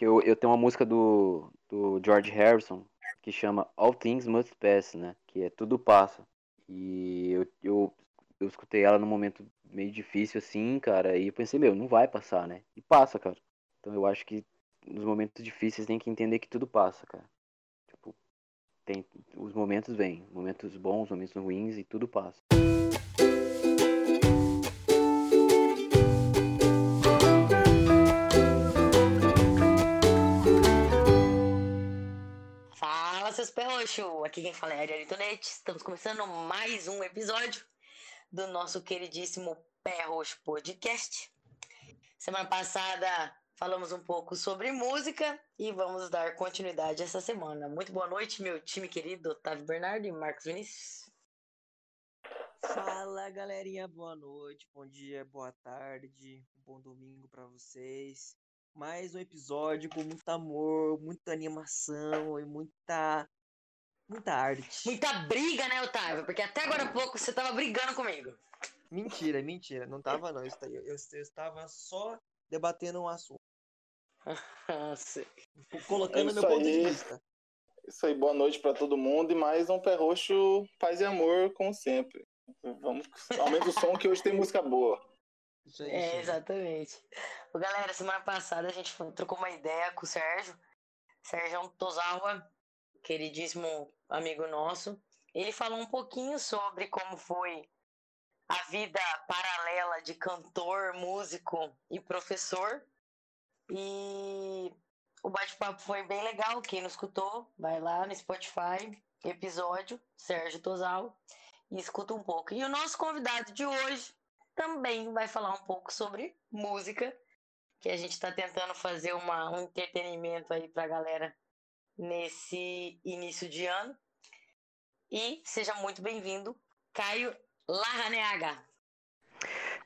que eu, eu tenho uma música do, do George Harrison que chama All Things Must Pass, né? Que é Tudo Passa. E eu, eu, eu escutei ela num momento meio difícil assim, cara, e eu pensei, meu, não vai passar, né? E passa, cara. Então eu acho que nos momentos difíceis tem que entender que tudo passa, cara. Tipo, tem, os momentos vêm, momentos bons, momentos ruins e tudo passa. Seus perroxos! Aqui quem fala é a Ariane Tonete. Estamos começando mais um episódio do nosso queridíssimo Pé Roxo Podcast. Semana passada falamos um pouco sobre música e vamos dar continuidade essa semana. Muito boa noite, meu time querido Otávio Bernardo e Marcos Vinícius. Fala galerinha, boa noite, bom dia, boa tarde, um bom domingo para vocês. Mais um episódio com muito amor, muita animação e muita muita arte. Muita briga, né, Otávio? Porque até agora há pouco você tava brigando comigo. Mentira, mentira, não tava não, eu, eu, eu estava só debatendo um assunto. Colocando É meu isso ponto de aí. vista. Isso aí, boa noite pra todo mundo e mais um pé roxo, paz e amor, como sempre. Vamos, aumenta o som que hoje tem música boa. Isso aí, É, exatamente. Ô, galera, semana passada a gente trocou uma ideia com o Sérgio. Sérgio Tozawa, queridíssimo amigo nosso. Ele falou um pouquinho sobre como foi a vida paralela de cantor, músico e professor. E o bate-papo foi bem legal. Quem não escutou, vai lá no Spotify, episódio, Sérgio Tozawa, e escuta um pouco. E o nosso convidado de hoje também vai falar um pouco sobre música, que a gente está tentando fazer uma, um entretenimento aí pra galera nesse início de ano. E seja muito bem-vindo, Caio Larraneaga.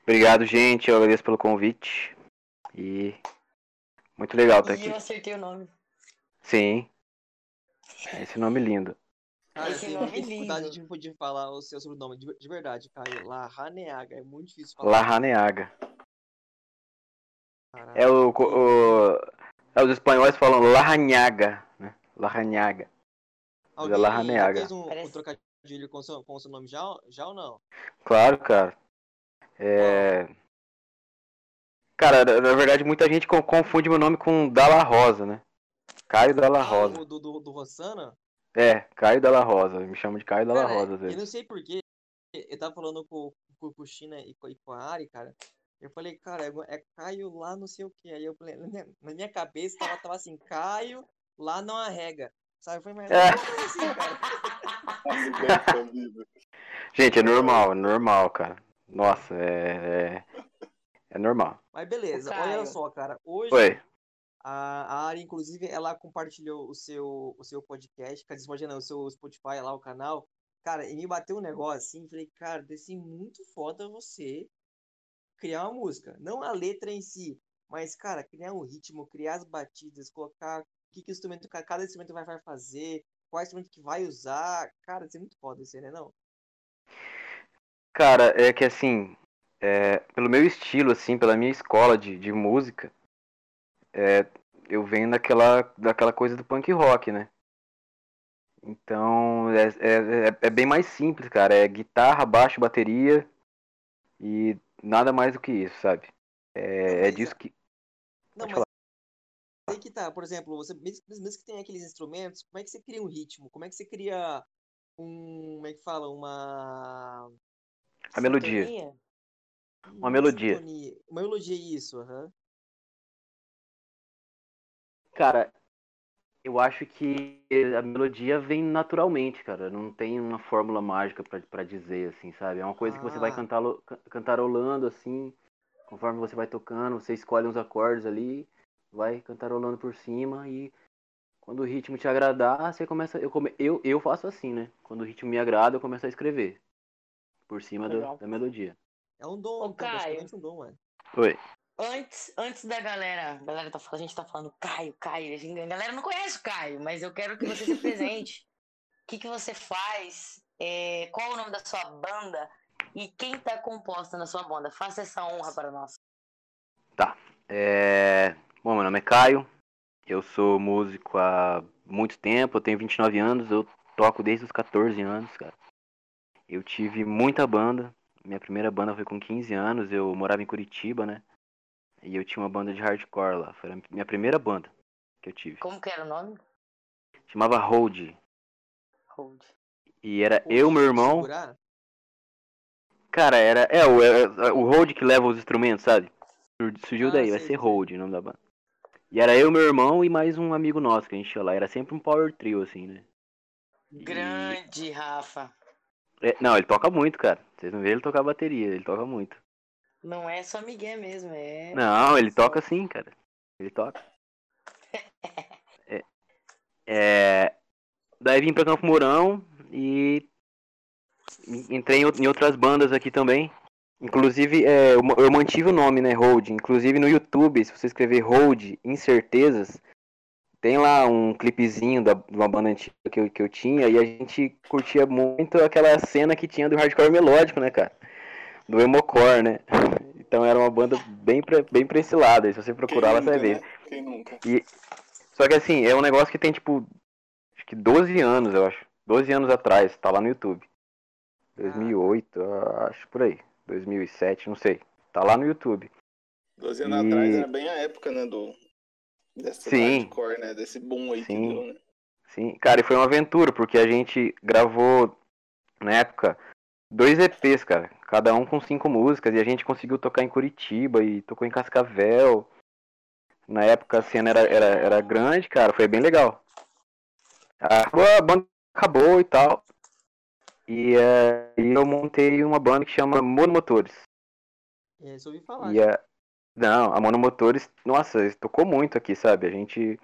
Obrigado, gente. Eu agradeço pelo convite. E muito legal estar E aqui. eu acertei o nome. Sim. Esse nome lindo. Cara, Esse eu tenho muita dificuldade lindo. de, de falar o seu sobrenome, de, de verdade, Caio. Larraneaga, é muito difícil falar. Larraneaga. É o, o é, os espanhóis falam Larrañaga, né? Larrañaga. Alguém Larraneaga. fez um, um Parece- trocadilho com o seu, com seu nome já, já ou não? Claro, cara. É... Cara, na verdade muita gente co- confunde meu nome com Dalla Rosa, né? Caio Dalla Rosa. o do, do, do Rossana? É, Caio Dalla Rosa. Me chamam de Caio Dalla Cara, Rosa às Eu não sei porquê. Eu tava falando com, com, com o China e com, e com a Ari, cara. Eu falei, cara, é, é Caio lá não sei o que. Aí eu falei, na minha, na minha cabeça tava, tava assim, Caio lá não arrega. Sabe? Eu falei, mas É. assim, cara? Gente, é normal, é normal, cara. Nossa, é. É, é normal. Mas beleza, olha só, cara. Hoje Oi. A, a Ari, inclusive, ela compartilhou o seu, o seu podcast, quer dizer, imagina, o seu Spotify lá, o canal. Cara, e me bateu um negócio assim, falei, cara, deve ser muito foda você criar uma música. Não a letra em si, mas, cara, criar um ritmo, criar as batidas, colocar o que, que instrumento, ca- cada instrumento vai, fazer, qual instrumento que vai usar. Cara, deve ser muito foda isso né, não? Cara, é que assim, é, pelo meu estilo, assim, pela minha escola de, de música, é, eu venho daquela, daquela coisa do punk rock, né? Então, é, é, é- é bem mais simples, cara. É guitarra, baixo, bateria e nada mais do que isso, sabe? É, é disso que. Não, mas aí que tá, por exemplo, você mesmo, mesmo que tem aqueles instrumentos, como é que você cria um ritmo? Como é que você cria um, como é que fala, uma A melodia. Uma melodia. Uma melodia, isso, aham. Cara, eu acho que a melodia vem naturalmente, cara. Não tem uma fórmula mágica pra, pra dizer, assim, sabe? É uma coisa que você vai Ah. cantalo- ca- cantarolando, assim, conforme você vai tocando, você escolhe uns acordes ali, vai cantarolando por cima e quando o ritmo te agradar, você começa. Eu, come- eu, eu faço assim, né? Quando o ritmo me agrada, eu começo a escrever por cima do- da melodia. É um dom, Ô, Caio. praticamente um dom, mano. Oi. Antes, antes da galera, galera tá, a gente tá falando Caio, Caio, a gente- a galera não conhece o Caio, mas eu quero que você se apresente. O que, que você faz? É, qual o nome da sua banda? E quem tá composta na sua banda? Faça essa honra para nós. É... Bom, meu nome é Caio, Eu sou músico há muito tempo, eu tenho 29 anos, eu toco desde os 14 anos, cara. Eu tive muita banda. Minha primeira banda foi com 15 anos, eu morava em Curitiba, né? E eu tinha uma banda de hardcore lá. Foi a minha primeira banda que eu tive. Como que era o nome? Chamava Hold. Hold. E era eu, meu irmão. Segurar? Cara, era. É, o, é, o Hold que leva os instrumentos, sabe? Sur- Surgiu Ah, daí, vai sei, ser sei. Hold o nome da banda. E era eu, meu irmão e mais um amigo nosso que a gente ia lá. Era sempre um power trio, assim, né? E- Grande, Rafa. É, não, ele toca muito, cara. Vocês não viram ele tocar bateria, ele toca muito. Não é só Miguel mesmo, é. Não, ele toca sim, cara. Ele toca. É, é, daí vim pra Campo Mourão e entrei em ou- em outras bandas aqui também. Inclusive, é, eu mantive o nome, né, Hold. Inclusive no YouTube, se você escrever Hold Incertezas, tem lá um clipezinho da, de uma banda antiga que eu, que eu tinha e a gente curtia muito aquela cena que tinha do hardcore melódico, né, cara? Do emocore, né? Então era uma banda bem pra, bem pra esse lado. aí Se você procurar, lá, você vai ver. né? Quem nunca? Só que assim, é um negócio que tem tipo. Acho que 12 anos, eu acho. 12 anos atrás, tá lá no YouTube. 2008, eu acho por aí. 2007, não sei. Tá lá no YouTube. 12 anos E- atrás era bem a época, né, do... Dessa Sim. hardcore, né? Desse boom aí que Sim. deu, né? Sim, cara, e foi uma aventura, porque a gente gravou, na época, dois EPs, cara. Cada um com cinco músicas, e a gente conseguiu tocar em Curitiba e tocou em Cascavel. Na época a cena era, era, era grande, cara, foi bem legal. Acabou, a banda acabou e tal. E e eu montei uma banda que chama Monomotores. É, só ouvi falar. E a... Não, a Monomotores, nossa, tocou muito aqui, sabe? A gente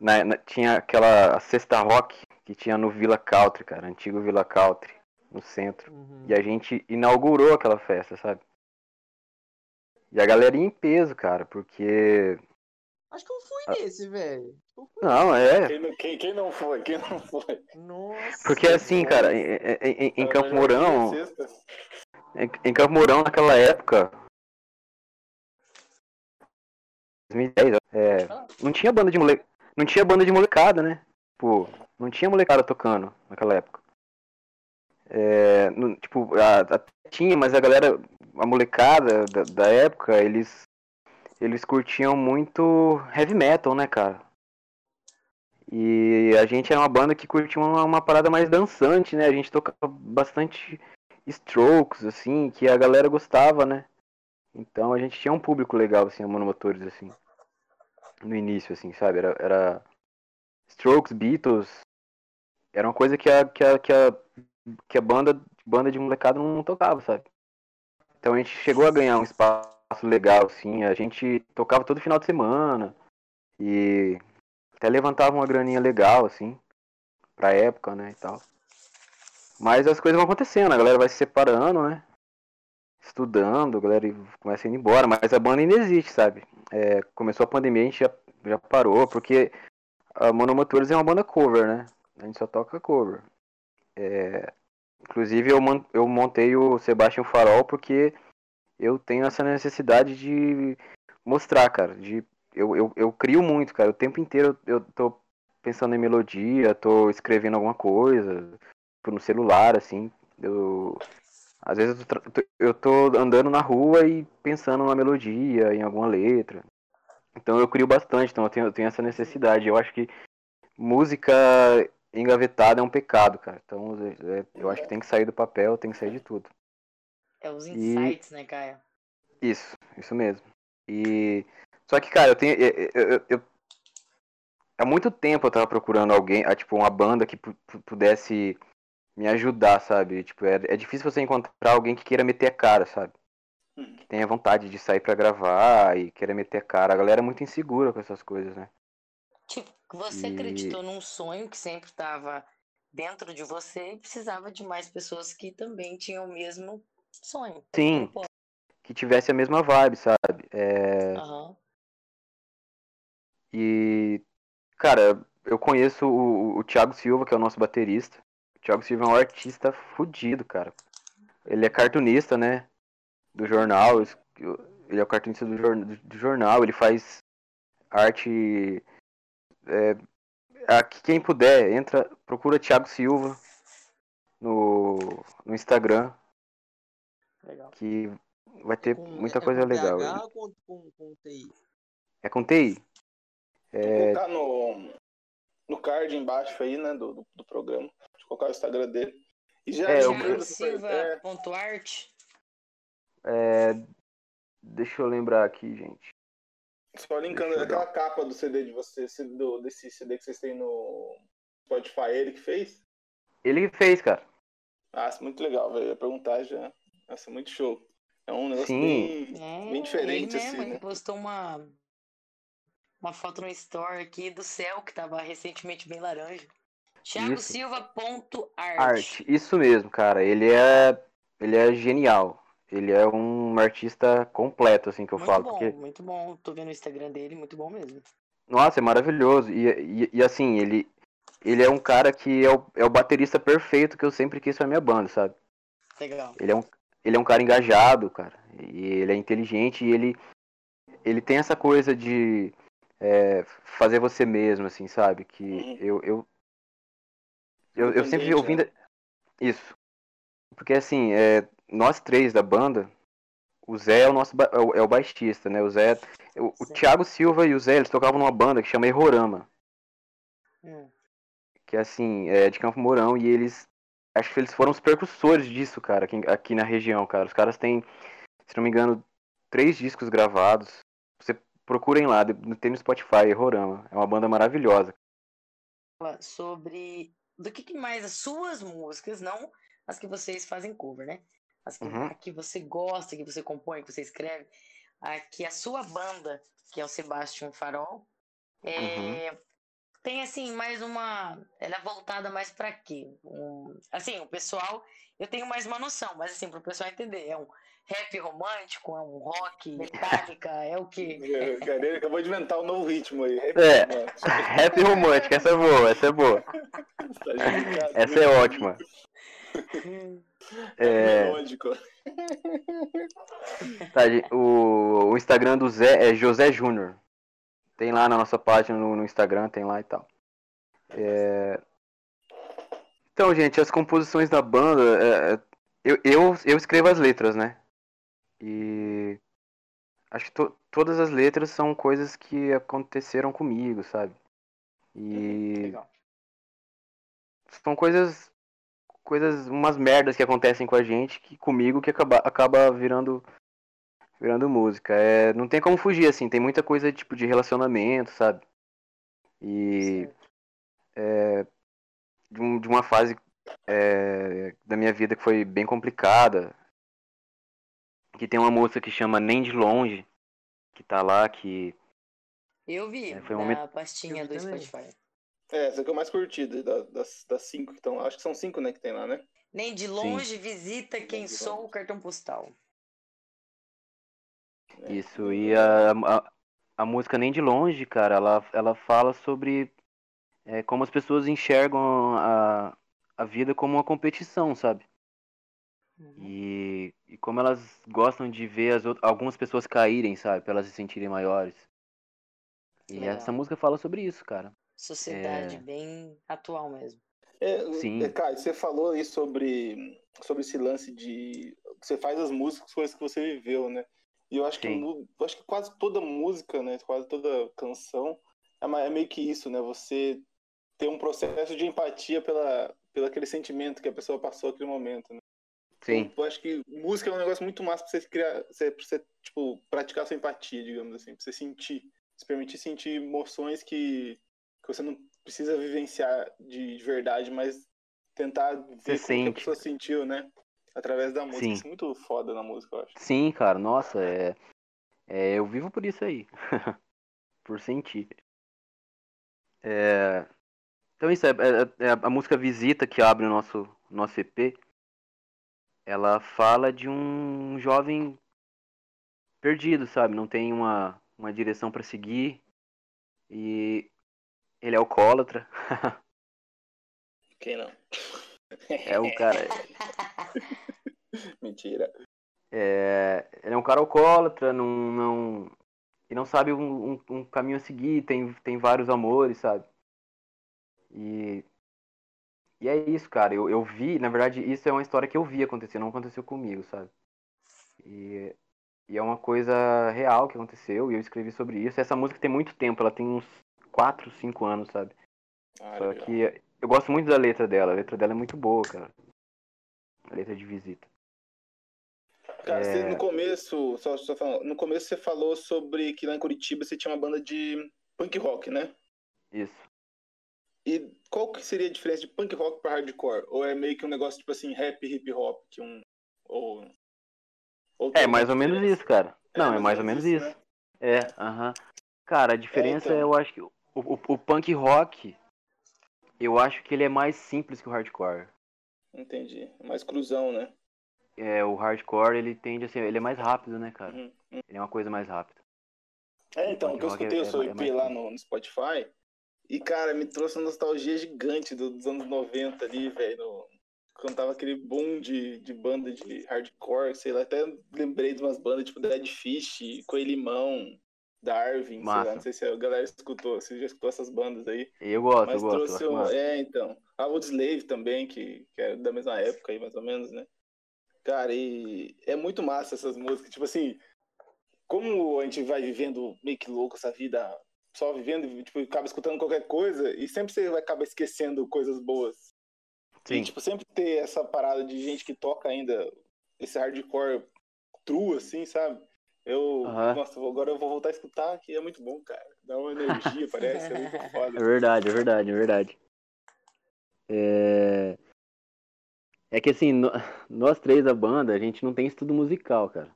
na- na- tinha aquela cesta rock que tinha no Villa Country, cara, antigo Villa Country, no centro. Uhum. E a gente inaugurou aquela festa, sabe? E a galera ia em peso, cara, porque. Acho que eu fui Ah. nesse, velho. Não, é. Quem, não- quem, quem não foi? Quem não foi? Nossa. Porque assim, cara, em, em- em- Campo Mourão. Em, em Campo Mourão, naquela época. 2010, é, não tinha banda de mole... não tinha banda de molecada, né? Pô, não tinha molecada tocando naquela época. É, não- tipo, a- a- tinha, mas a galera, a molecada da, da época, eles eles curtiam muito heavy metal, né, cara? E a gente era uma banda que curtia uma, uma parada mais dançante, né? A gente tocava bastante strokes, assim, que a galera gostava, né? Então a gente tinha um público legal, assim, a Monomotores, assim. No início, assim, sabe? Era, era Strokes, Beatles. Era uma coisa que a, que a, que a, que a banda, banda de molecada não tocava, sabe? Então a gente chegou a ganhar um espaço legal, assim. A gente tocava todo final de semana. E até levantava uma graninha legal, assim. Pra época, né, e tal. Mas as coisas vão acontecendo, a galera vai se separando, né? Estudando, a galera começa ir embora, mas a banda ainda existe, sabe? É, começou a pandemia, a gente já, já parou, porque a Monomotores é uma banda cover, né? A gente só toca cover. É, inclusive eu, montei o Sebastian Farol porque eu tenho essa necessidade de mostrar, cara. De, eu, eu, eu crio muito, cara. O tempo inteiro eu, eu tô pensando em melodia, tô escrevendo alguma coisa tipo, no celular, assim. Eu, às vezes eu tô- eu tô andando na rua e pensando numa melodia, em alguma letra. Então eu crio bastante, então eu tenho, eu tenho essa necessidade. Eu acho que música engavetada é um pecado, cara. Então é- é- eu acho que tem que sair do papel, tem que sair de tudo. É os E- insights, né, Caio? Isso, isso mesmo. E só que, cara, eu tenho eu, eu- eu- eu- há muito tempo eu tava procurando alguém, ah, tipo uma banda que pu- pu- pudesse me ajudar, sabe? Tipo, é, é difícil você encontrar alguém que queira meter a cara, sabe? Hum. Que tenha vontade de sair pra gravar e queira meter a cara. A galera é muito insegura com essas coisas, né? Tipo, você E- acreditou num sonho que sempre estava dentro de você e precisava de mais pessoas que também tinham o mesmo sonho. Sim. Que tivesse a mesma vibe, sabe? É, Aham. E, cara, eu conheço o, o Thiago Silva, que é o nosso baterista. O Thiago Silva é um artista fudido, cara. Ele é cartunista, né? Do jornal. Ele é o cartunista do jornal. Ele faz arte é, aqui quem puder, entra, procura Thiago Silva no, no Instagram, Legal. que vai ter Com- muita é coisa com legal. Ou com, com, com TI? É com TI. Vou É, colocar no, no card embaixo aí, né, do, do, do programa. Deixa eu colocar o Instagram dele. E já É, eu- Thiago lembrando super- Silva é, é, deixa eu lembrar aqui, gente. Só linkando aquela capa do CD de você, do, desse CD que vocês têm no Spotify, ele que fez? Ele fez, cara. Nossa, muito legal, velho. Ia perguntar já. Nossa, muito show. É um negócio Sim. bem, É, bem diferente, ele mesmo, assim, ele né? postou uma uma foto no store aqui do céu que tava recentemente bem laranja. Thiago Isso. Silva ponto art. Arte, isso mesmo, cara. Ele é, ele é genial. Ele é um artista completo, assim, que eu Muito falo. bom, Porque, muito bom. Tô vendo o Instagram dele, muito bom mesmo. nossa, é maravilhoso. E, e, e, assim, ele, ele é um cara que é o, é o baterista perfeito que eu sempre quis pra minha banda, sabe? Legal. Ele é um, ele é um cara engajado, cara. E ele é inteligente e ele, ele tem essa coisa de é, fazer você mesmo, assim, sabe? Que Uhum. eu, eu, eu, eu sempre ouvindo. Isso. Porque assim, é, nós três da banda, o Zé é o nosso ba- é o, é baixista, né? O Zé. O, o. Thiago Silva e o Zé, eles tocavam numa banda que chama Errorama. Hum, que assim, é de Campo Mourão, e eles. Acho que eles foram os percussores disso, cara, aqui, aqui na região, cara. Os caras têm, se não me engano, três discos gravados. Você procurem lá, tem no Spotify, Errorama. É uma banda maravilhosa. sobre do que, que mais as suas músicas, não as que vocês fazem cover, né? As que, Uhum. a que você gosta, que você compõe, que você escreve. A que a sua banda, que é o Sebastian Farol, é, tem assim mais uma. Ela é voltada mais pra quê? Um, assim, o pessoal. Eu tenho mais uma noção, mas assim, pro pessoal entender. É um rap romântico, é um rock, metálica, é o quê? Cara, ele acabou de inventar um novo ritmo aí. É. Mano, Rap romântica, essa é boa, essa é boa. tá Essa né? é ótima. É, Melódico. tá, o, o Instagram do Zé é José Júnior. Tem lá na nossa página no, no Instagram, tem lá e tal. É, Então, gente, as composições da banda, é, é, eu, eu, eu escrevo as letras, né? E acho que to- todas as letras são coisas que aconteceram comigo, sabe? E Legal. são coisas, coisas, umas merdas que acontecem com a gente, que comigo que acaba, acaba virando, virando música. É, não tem como fugir, assim, tem muita coisa tipo de relacionamento, sabe? E é, de, um- de uma fase é, da minha vida que foi bem complicada. Que tem uma moça que chama Nem de Longe, que tá lá, que. Eu vi É, foi um na momento- pastinha do também. Spotify. É, essa que é o mais curtida da- das, das cinco que estão. Acho que são cinco, né, que tem lá, né? Nem de longe visita quem de sou longe. o cartão postal. É. Isso, e a, a, a música Nem de Longe, cara, ela, ela fala sobre é, como as pessoas enxergam a, a vida como uma competição, sabe? Uhum. E, e como elas gostam de ver as, out- algumas pessoas caírem, sabe? Pra elas se sentirem maiores. E Legal. essa música fala sobre isso, cara. Sociedade É. bem atual mesmo. É, Sim. Caio, você falou aí sobre, sobre esse lance de. Você faz as músicas, coisas que você viveu, né? E eu acho que, Sim. eu acho que quase toda música, né? Quase toda canção é, é meio que isso, né? Você ter um processo de empatia pela, pelo aquele sentimento que a pessoa passou naquele momento, né? Sim, Eu acho que música é um negócio muito massa pra você criar, você, pra você tipo, praticar sua empatia, digamos assim, pra você sentir, se permitir sentir emoções que, que você não precisa vivenciar de, de verdade, mas tentar ver como que a pessoa sentiu, né? Através da música. Sim. Isso é muito foda na música, eu acho. sim, cara, nossa, é, é, eu vivo por isso aí. por sentir. É, então isso é, é- é a música Visita que abre o nosso, nosso EP. Ela fala de um jovem perdido, sabe? Não tem uma, uma direção pra seguir. E ele é alcoólatra. Quem não? É um cara. Mentira. É, ele é um cara alcoólatra, não, não. que não sabe um, um, um caminho a seguir, tem, tem vários amores, sabe? E, e é isso, cara. Eu, eu vi, na verdade, isso é uma história que eu vi acontecer, não aconteceu comigo, sabe? E, e é uma coisa real que aconteceu e eu escrevi sobre isso. Essa música tem muito tempo, ela tem uns 4, 5 anos, sabe? Ah, Só legal. que eu gosto muito da letra dela, a letra dela é muito boa, cara. A letra de visita. Cara, você, É. no começo, só, só falando, no começo você falou sobre que lá em Curitiba você tinha uma banda de punk rock, né? Isso. E qual que seria a diferença de punk rock pra hardcore? Ou é meio que um negócio tipo assim, rap, hip hop, que um ou, ou É mais ou menos isso, cara. Não, é mais ou menos isso. né? É, aham. Cara, a diferença então. eu acho que o, o, punk rock, eu acho que ele é mais simples que o hardcore. Entendi. Mais cruzão, né? É, o hardcore ele tende a ser, ele é mais rápido, né, cara? Uhum. Ele é uma coisa mais rápida. É, então, o que eu rock é- escutei o é- seu é EP mais lá no, no Spotify, e, cara, me trouxe uma nostalgia gigante do- dos anos 90 ali, velho. Quando tava aquele boom de, de banda de hardcore, sei lá, até lembrei de umas bandas tipo Dead Fish, Coelho Limão, Darwin, lá, não sei se a galera escutou, se já escutou essas bandas aí. Eu gosto, Mas eu gosto. trouxe um. É, então. A Old Slave também, que, que é da mesma época aí, mais ou menos, né? Cara, e é muito massa essas músicas. Tipo assim, como a gente vai vivendo meio que louco essa vida, só vivendo, tipo, acaba escutando qualquer coisa, e sempre você vai acabar esquecendo coisas boas. Sim. E, tipo, sempre ter essa parada de gente que toca ainda esse hardcore true, assim, sabe? Eu, Aham. nossa, agora eu vou voltar a escutar, que é muito bom, cara. Dá uma energia, parece, é muito foda. É verdade, é verdade, é verdade. É... é que assim, nós três da banda, a gente não tem estudo musical, cara.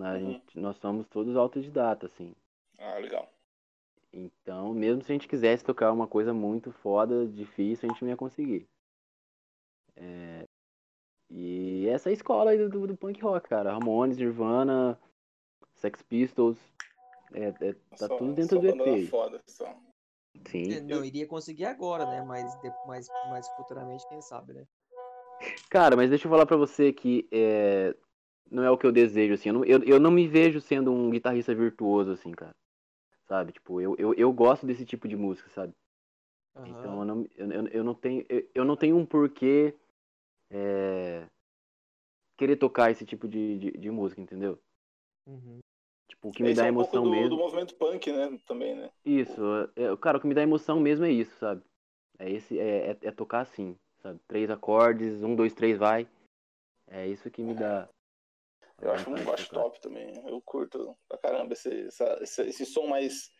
A Uhum. gente, nós somos todos autodidatas, assim. Ah, legal. Então, mesmo se a gente quisesse tocar uma coisa muito foda, difícil, a gente não ia conseguir. É, E essa é a escola do, do punk rock, cara. Ramones, Nirvana, Sex Pistols. É, é- tá Só- tudo dentro só do EP. foda, só. Sim. É, Não iria conseguir agora, né? Mas, mais, mais futuramente, quem sabe, né? Cara, mas deixa eu falar pra você que é, não é o que eu desejo, assim. Eu não, eu, eu não me vejo sendo um guitarrista virtuoso, assim, cara. Sabe? Tipo, eu, eu, eu gosto desse tipo de música, sabe? Então eu não, eu, eu- eu não tenho. Eu, eu não tenho um porquê é, querer tocar esse tipo de, de, de música, entendeu? Uhum. Tipo, o que me Isso dá é um emoção pouco do, mesmo. do movimento punk, né? Também, né? Isso, é, cara, o que me dá emoção mesmo é isso, sabe? É esse, é, é, é tocar assim, sabe? Três acordes, um, dois, três, vai. É isso que me dá. Eu acho, eu de acho tocar. top também. Eu curto pra caramba esse, essa- esse, esse som mais.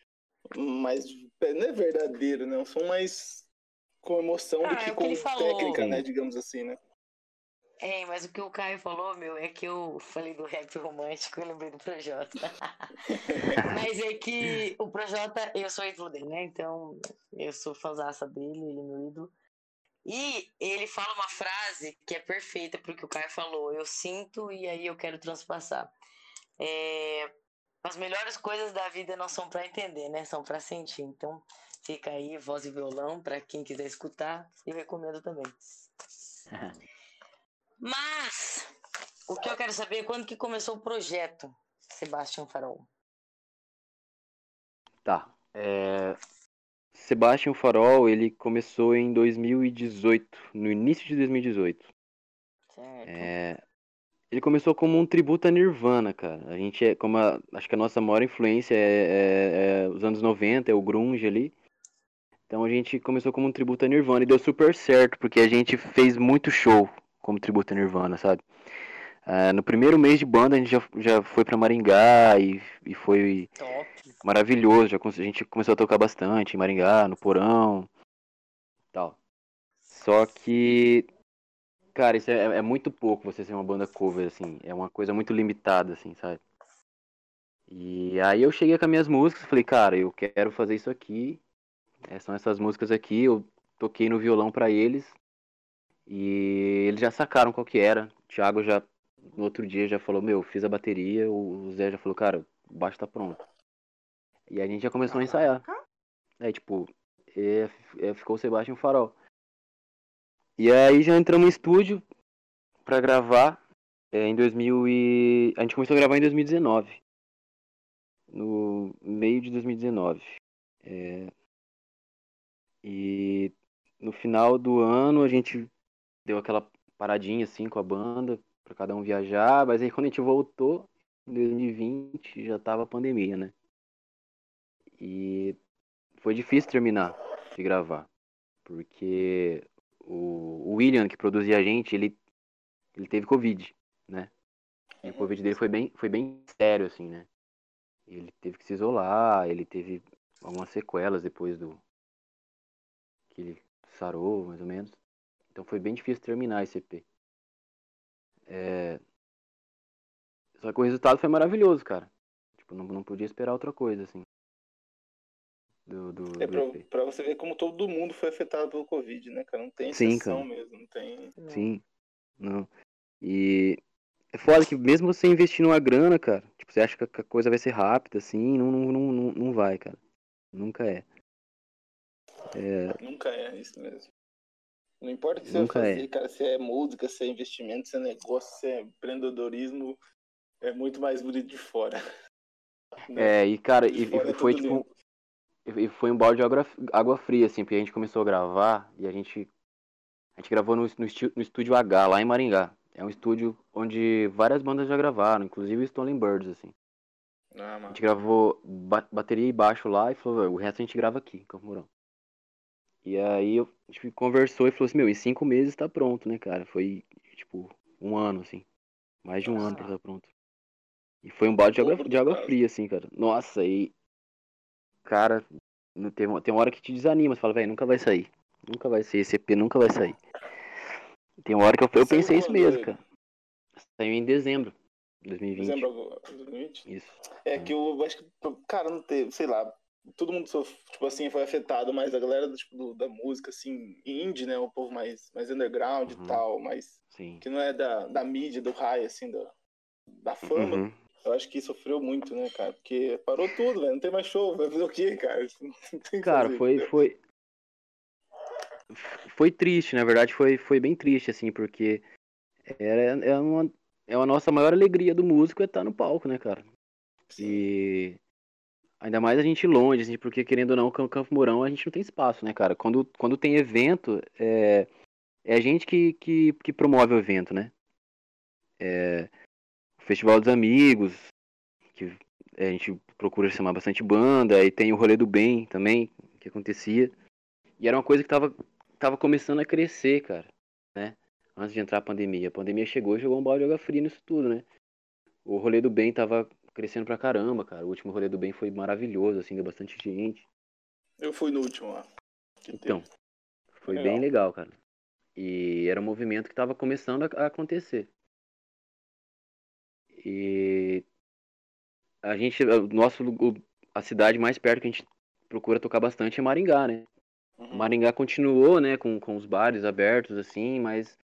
mais. Não é verdadeiro, né? Um som mais com emoção Ah, do é que que com técnica, né? Digamos assim, né? É, mas o que o Caio falou, meu, é que eu falei do rap romântico e lembrei do Projota. mas é que o Projota, eu sou ídolo dele, né? Então, eu sou fãzaça dele, ele é meu ídolo. E ele fala uma frase que é perfeita pro que o Caio falou. Eu sinto e aí eu quero transpassar. É, as melhores coisas da vida não são pra entender, né? São pra sentir. Então, fica aí, voz e violão, pra quem quiser escutar. Eu recomendo também. Mas, o que eu quero saber é quando que começou o projeto Sebastião Farol. Tá. É... Sebastian Farol, ele começou em 2018, no início de 2018. Certo? É, Ele começou como um tributo a Nirvana, cara. A gente é, como a- acho que a nossa maior influência é, é- é os anos 90, é o grunge ali. Então a gente começou como um tributo a Nirvana e deu super certo, porque a gente fez muito show como tributo a Nirvana, sabe? Ah, no primeiro mês de banda a gente já, já foi pra Maringá e, e foi Top. maravilhoso. Já, a gente começou a tocar bastante em Maringá, no Porão, tal. Só que, cara, isso é, é muito pouco você ser uma banda cover, assim. É uma coisa muito limitada, assim, sabe? E aí eu cheguei com as minhas músicas, falei, cara, eu quero fazer isso aqui. É, são essas músicas aqui, eu toquei no violão pra eles. E eles já sacaram qual que era. O Thiago já, no outro dia, já falou, meu, fiz a bateria. O Zé já falou, cara, o baixo tá pronto. E a gente já começou a ensaiar. Aí, tipo, é, é, ficou o Sebastião Farol. E aí já entramos em estúdio pra gravar é, em 2000 e... A gente começou a gravar em 2019. no meio de 2019. É, e no final do ano a gente deu aquela paradinha assim com a banda para cada um viajar, mas aí quando a gente voltou em 2020 já tava a pandemia, né? E foi difícil terminar de gravar, porque o William que produzia a gente, ele ele teve covid, né? E o covid dele foi bem foi bem sério assim, né? Ele teve que se isolar, ele teve algumas sequelas depois do que ele sarou, mais ou menos. Então foi bem difícil terminar esse EP. É... Só que o resultado foi maravilhoso, cara. Tipo, não, não podia esperar outra coisa, assim. Do, do, é do pra, você ver como todo mundo foi afetado pelo Covid, né, cara? Não tem Sim, exceção cara. mesmo, não tem. Sim. Não. E é foda que mesmo você investindo uma grana, cara, tipo, você acha que a- que a coisa vai ser rápida, assim, não, não, não, não- não vai, cara. Nunca é. Nunca é isso mesmo. Não importa o que você Nunca vai é. fazer, cara, se é música, se é investimento, se é negócio, se é empreendedorismo, é muito mais bonito de fora. Né? É, e cara, e, e é foi tipo. lindo. E foi um balde de água, água fria, assim, porque a gente começou a gravar e a gente. A gente gravou no, no, no estúdio H, lá em Maringá. É um estúdio onde várias bandas já gravaram, inclusive o Stolen Birds, assim. Ah, A gente gravou ba- bateria e baixo lá e falou, o resto a gente grava aqui, em Campo Mourão. E aí eu- a gente conversou e falou assim, meu, em cinco meses tá pronto, né, cara? Foi, tipo, um ano, assim. Mais de um ano pra estar pronto. E foi um balde de água, de água fria, assim, cara. Nossa, e. Cara, tem, uma- tem uma hora que te desanima, você fala, velho, nunca vai sair. Nunca vai sair, esse EP nunca vai sair. Tem uma hora que eu, eu pensei isso mesmo, cara. Saiu em dezembro de 2020. Dezembro agora, 2020? Isso. É que eu acho que, cara, não teve, sei lá, todo mundo, tipo assim, foi afetado, mas a galera tipo, do- da música, assim, indie, né, o povo mais, mais underground Uhum. e tal, mas Sim. que não é da, da mídia, do raio, assim, da, da fama, Uhum. eu acho que sofreu muito, né, cara, porque parou tudo, velho, não tem mais show, vai fazer o quê, cara? Cara, fazer, foi, foi. Foi triste, na verdade, foi, foi bem triste, assim, porque era, é, uma, é a nossa maior alegria do músico é estar no palco, né, cara? Sim. E ainda mais a gente longe, assim, porque querendo ou não, Cam- Campo Mourão a gente não tem espaço, né, cara? Quando, quando tem evento, é, é a gente que, que, que promove o evento, né? É, o Festival dos Amigos, que a gente procura chamar bastante banda, aí tem o Rolê do Bem também, que acontecia. E era uma coisa que tava, tava começando a crescer, cara, né? Antes de entrar a pandemia. A pandemia chegou e jogou um balde de água fria nisso tudo, né? O Rolê do Bem tava crescendo pra caramba, cara. O último Rolê do Bem foi maravilhoso, assim, deu bastante gente. Eu fui no último lá. Então, teve. foi Legal. bem legal, cara. E era um movimento que tava começando a, acontecer. E a gente, o nosso, a cidade mais perto que a gente procura tocar bastante é Maringá, né? Uhum. Maringá continuou, né, com, com os bares abertos, assim, mas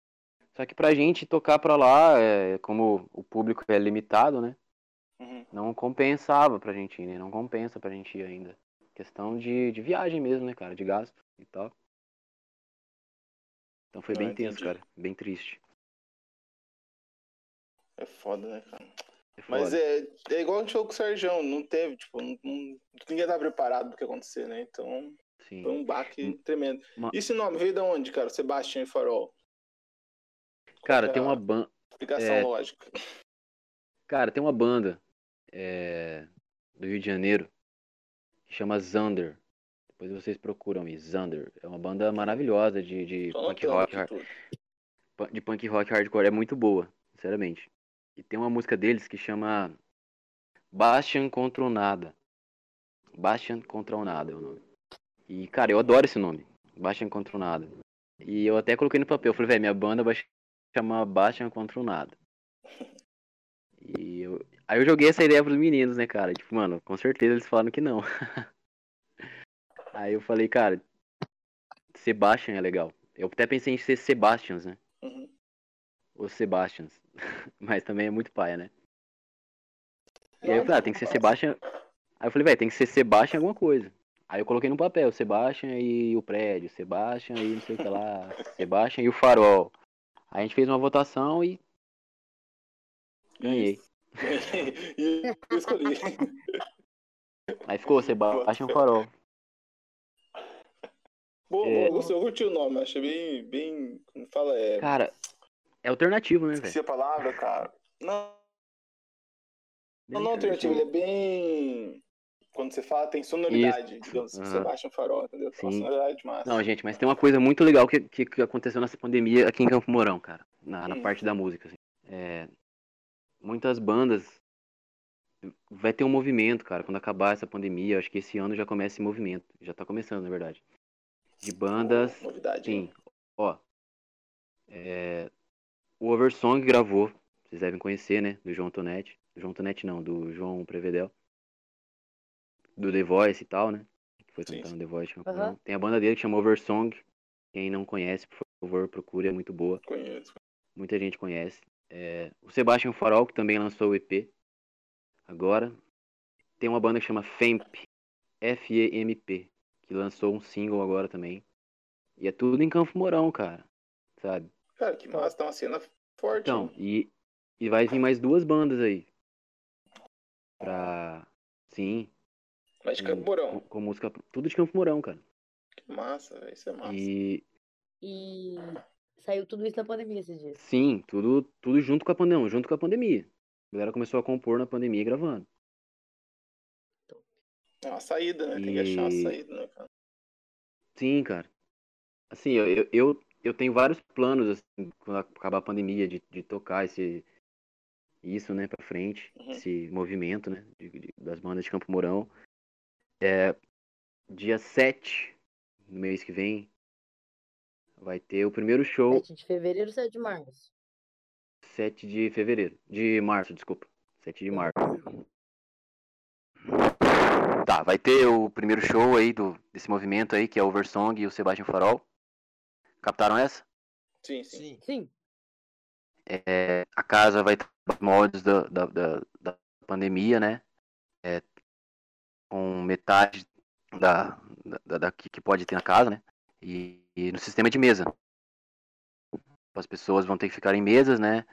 só que pra gente tocar pra lá, é, como o público é limitado, né, Uhum. não compensava pra gente ir, né, não compensa pra gente ir ainda. Questão de, de viagem mesmo, né, cara, de gasto e tal. Então foi Ah, bem tenso, cara, bem triste. É foda, né, cara? É Mas foda. é, é igual a gente falou com o Sérgio, não teve, tipo, não, não- ninguém tá preparado pro que acontecer, né? Então, Sim. foi um baque Hum. tremendo. E esse nome veio da onde, cara? Sebastião e Farol. Cara, é tem uma banda, Explicação é, lógica. cara, tem uma banda é, do Rio de Janeiro que chama Zander. Depois vocês procuram aí, Zander. É uma banda maravilhosa de, de punk rock. Pu- de punk rock hardcore é muito boa, sinceramente. E tem uma música deles que chama Bastian contra o Nada. Bastian contra o Nada é o nome. E, cara, eu adoro esse nome. Bastian contra o Nada. E eu até coloquei no papel. Eu falei, velho, minha banda vai chamar Bastian contra o Nada. E eu... Aí eu joguei essa ideia pros meninos, né, cara? Tipo, mano, com certeza eles falaram que não. Aí eu falei, cara, Sebastian é legal. Eu até pensei em ser Sebastians, né? Uhum. Os Sebastians. Mas também é muito paia, né? E aí eu falei, ah, tem que ser Sebastian. Aí eu falei, velho, tem que ser Sebastian alguma coisa. Aí eu coloquei no papel, Sebastian e o prédio, Sebastian e não sei o que lá, Sebastian e o farol. Aí a gente fez uma votação e ganhei. e eu escolhi. Aí ficou Sebastian Farol. Boa, É. boa, eu curti o nome, achei bem, bem, como fala, é... Cara, é alternativo, né, Esqueci velho? a palavra, cara. Não, não, não é Bem alternativo, ele é bem... Quando você fala, tem sonoridade, digamos, Aham. Sebastian Farol, entendeu? Tem uma Sim. sonoridade massa. Não, gente, mas tem uma coisa muito legal que, que, que aconteceu nessa pandemia aqui em Campo Mourão, cara. Na, na Hum. parte da música, assim. É, muitas bandas. Vai ter um movimento, cara, quando acabar essa pandemia. Eu acho que esse ano já começa esse movimento. Já tá começando, na verdade. De bandas. Boa, Novidade. Sim, ó. é, o Oversong gravou, vocês devem conhecer, né? Do João Tonetti. Do João Tonetti não, do João Prevedel. Do The Voice e tal, né? Que foi cantar no The Voice. Tem a banda dele que chama Oversong. Quem não conhece, por favor, procure, é muito boa. Conheço. Muita gente conhece. É, o Sebastian Farol, que também lançou o EP. Agora. Tem uma banda que chama FEMP. F-E-M-P. Que lançou um single agora também. E é tudo em Campo Mourão, cara. Sabe? Cara, que massa, tá uma cena forte. Então, hein? e, e vai vir mais duas bandas aí. Pra. Sim. Mas de Com, Campo Mourão. com, com música. Tudo de Campo Mourão, cara. Que massa, velho, isso é massa. E. E saiu tudo isso na pandemia esses dias. Sim, tudo, tudo junto com a pandemia. Junto com a pandemia. A galera começou a compor na pandemia e gravando. É uma saída, né? Tem que achar uma E- saída, né, cara? Sim, cara. Assim, eu, eu, eu, eu tenho vários planos, assim, quando acabar a pandemia, de, de tocar esse, isso, né, pra frente, Uhum. esse movimento, né, de- de- das bandas de Campo Mourão. É, dia 7, no mês que vem, vai ter o primeiro show, 7 de fevereiro, 7 de março. 7 de fevereiro, de março, desculpa, 7 de março. Tá, vai ter o primeiro show aí do, desse movimento aí, que é o Oversong e o Sebastian Farol. Captaram essa? Sim, sim. Sim. É, a casa vai estar nos moldes da, da, da, da pandemia, né? É, com metade da, da, da que que pode ter na casa, né? E, e no sistema de mesa. As pessoas vão ter que ficar em mesas, né?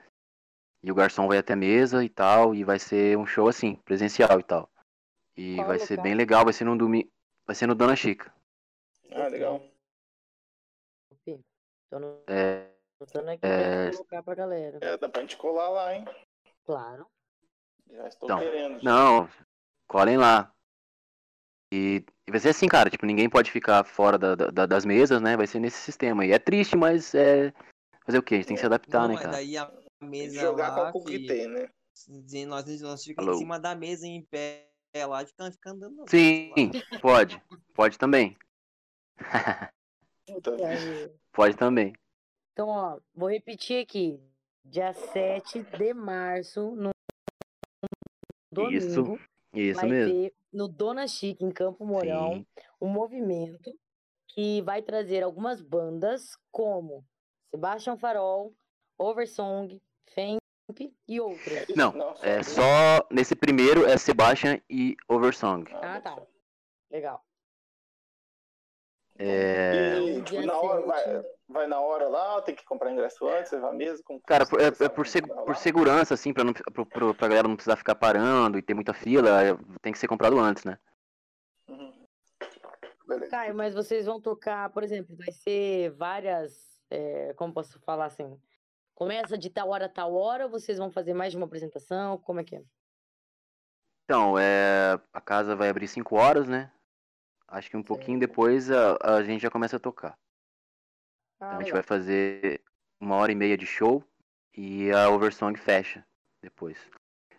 E o garçom vai até a mesa e tal, e vai ser um show assim, presencial e tal. E Qual vai ser local? bem legal, vai ser no domingo, vai ser no Dona Chica. Ah, legal. Tô no- É, aqui É. pra colocar pra galera. É, dá pra gente colar lá, hein? Claro. Já estou Então, querendo. Não, colhem lá. E, e vai ser assim, cara, tipo, ninguém pode ficar fora da- da- das mesas, né? Vai ser nesse sistema. E é triste, mas é. Fazer o quê? A gente tem que se adaptar, Não, né, cara? daí a Tem que mesa jogar lá, com o que fi, tem, né? dizendo, nós, nós ficamos Alô? em cima da mesa em pé lá, ficando, ficando andando. Sim, lá. pode. Pode também. Pode também. Então, ó, vou repetir aqui. Dia 7 de março, no domingo, Isso, Isso vai mesmo. ter no Dona Chica, em Campo Mourão, Sim. um movimento que vai trazer algumas bandas como Sebastian Farol, Oversong, Femp e outras. Não, só É só. Nesse primeiro é Sebastian e Oversong. Ah, tá. Legal. É. E, tipo, na hora, vai. Vai na hora lá, tem que comprar ingresso antes, você vai mesmo? Cara, é, é por, seg- por segurança, assim, pra, não, pro, pro, pra galera não precisar ficar parando e ter muita fila, é, tem que ser comprado antes, né? Uhum. Caio, mas vocês vão tocar, por exemplo, vai ser várias. é, como posso falar assim? Começa de tal hora a tal hora, ou vocês vão fazer mais de uma apresentação? Como é que é? Então, é, a casa vai abrir 5 horas, né? Acho que um pouquinho depois a, a gente já começa a tocar. Então Ah, a gente legal. vai fazer uma hora e meia de show e a Oversong fecha depois.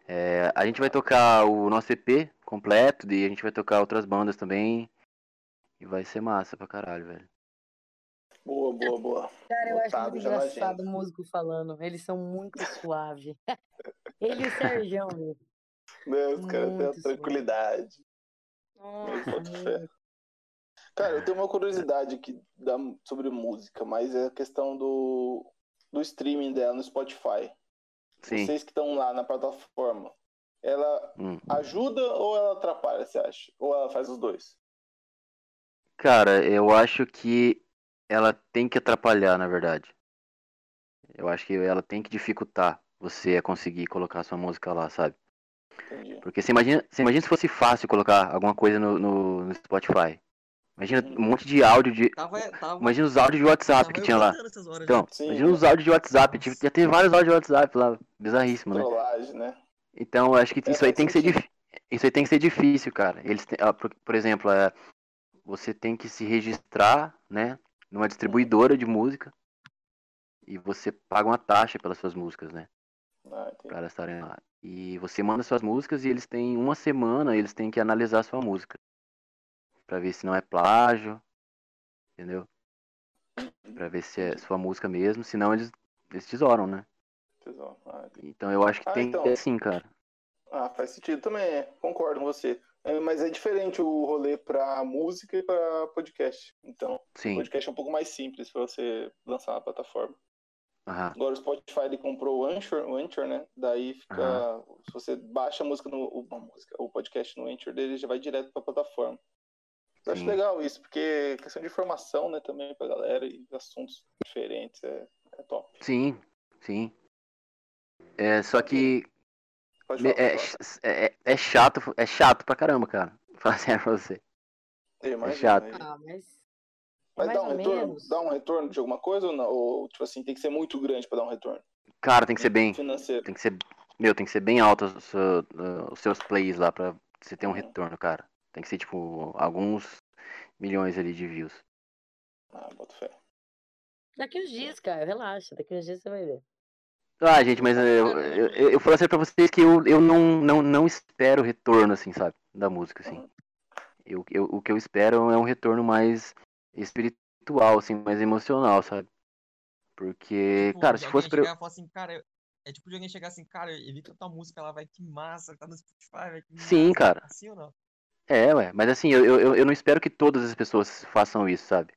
É, a gente vai tocar o nosso EP completo e a gente vai tocar outras bandas também. E vai ser massa pra caralho, velho. Boa, boa, boa. Cara, eu acho Botado muito já na engraçado o músico falando. Eles são muito suaves. Ele e o Sergião, meu. Né, os caras têm a Muito tranquilidade. Nossa, muito. Cara, eu tenho uma curiosidade aqui da- sobre música, mas é a questão do, do streaming dela no Spotify. Sim. Vocês que estão lá na plataforma, ela Hum. ajuda ou ela atrapalha, você acha? Ou ela faz os dois? Cara, eu acho que ela tem que atrapalhar, na verdade. Eu acho que ela tem que dificultar você a conseguir colocar sua música lá, sabe? Entendi. Porque você imagina, você imagina se fosse fácil colocar alguma coisa no, no, no Spotify. Imagina um monte de áudio de. Tava, tava, Imagina os áudios de WhatsApp tava que tinha lá. horas Então, Sim, imagina né? os áudios de WhatsApp. Tipo, ia ter vários áudios de WhatsApp lá. Bizarríssimo, né? Trollagem, né? Então, eu acho que É, isso aí tem que ser difícil. Isso aí tem que ser difícil, cara. Eles têm- ah, por, por exemplo, é, você tem que se registrar, né, numa distribuidora de música e você paga uma taxa pelas suas músicas, né, Ah, elas estarem lá. E você manda suas músicas e eles têm uma semana, eles têm que analisar a sua música Pra ver se não é plágio, entendeu? Pra ver se é sua música mesmo, senão eles eles tesouram, né? Tesouro. Ah. Então eu acho que Ah, tem então. que ser assim, cara. Ah, faz sentido também, é. concordo com você. É, mas é diferente o rolê pra música e pra podcast. Então, Sim. podcast é um pouco mais simples pra você lançar na plataforma. Aham. Agora o Spotify ele comprou o Anchor, o Anchor, né? Daí fica. Se você baixa a música no. música, o podcast no Anchor dele já vai direto pra plataforma. Eu acho Sim. legal isso, porque questão de informação, né, também pra galera e assuntos diferentes é, é top. Sim, sim. É, só que falar, é, ch- é, é chato, é chato pra caramba, cara. Sério pra você. Eu imagino, chato. né? Ah, mas. Mas dá um retorno? Dá um retorno de alguma coisa ou não? Ou, tipo assim, tem que ser muito grande pra dar um retorno Cara, tem que ser bem, financeiro? tem que ser, meu, tem que ser bem alto os, os seus plays lá pra você ter um Uhum. retorno, cara. Tem que ser tipo alguns milhões ali de views. Ah, boto fé. Daqui uns dias, cara, relaxa. Daqui uns dias você vai ver. Ah, gente, mas eu, eu, eu, eu falo assim pra vocês que eu, eu não, não, não espero retorno, assim, sabe? Da música, assim. Eu, eu, o que eu espero é um retorno mais espiritual, assim, mais emocional, sabe? Porque, Tipo, cara, se fosse pra eu... chegar e falar assim, cara, é tipo de alguém chegar assim, cara, eu vi tanta música lá, vai, que massa, tá no Spotify, vai, que Sim, massa. cara. Assim ou não? É, ué, mas assim, eu, eu, eu não espero que todas as pessoas façam isso, sabe?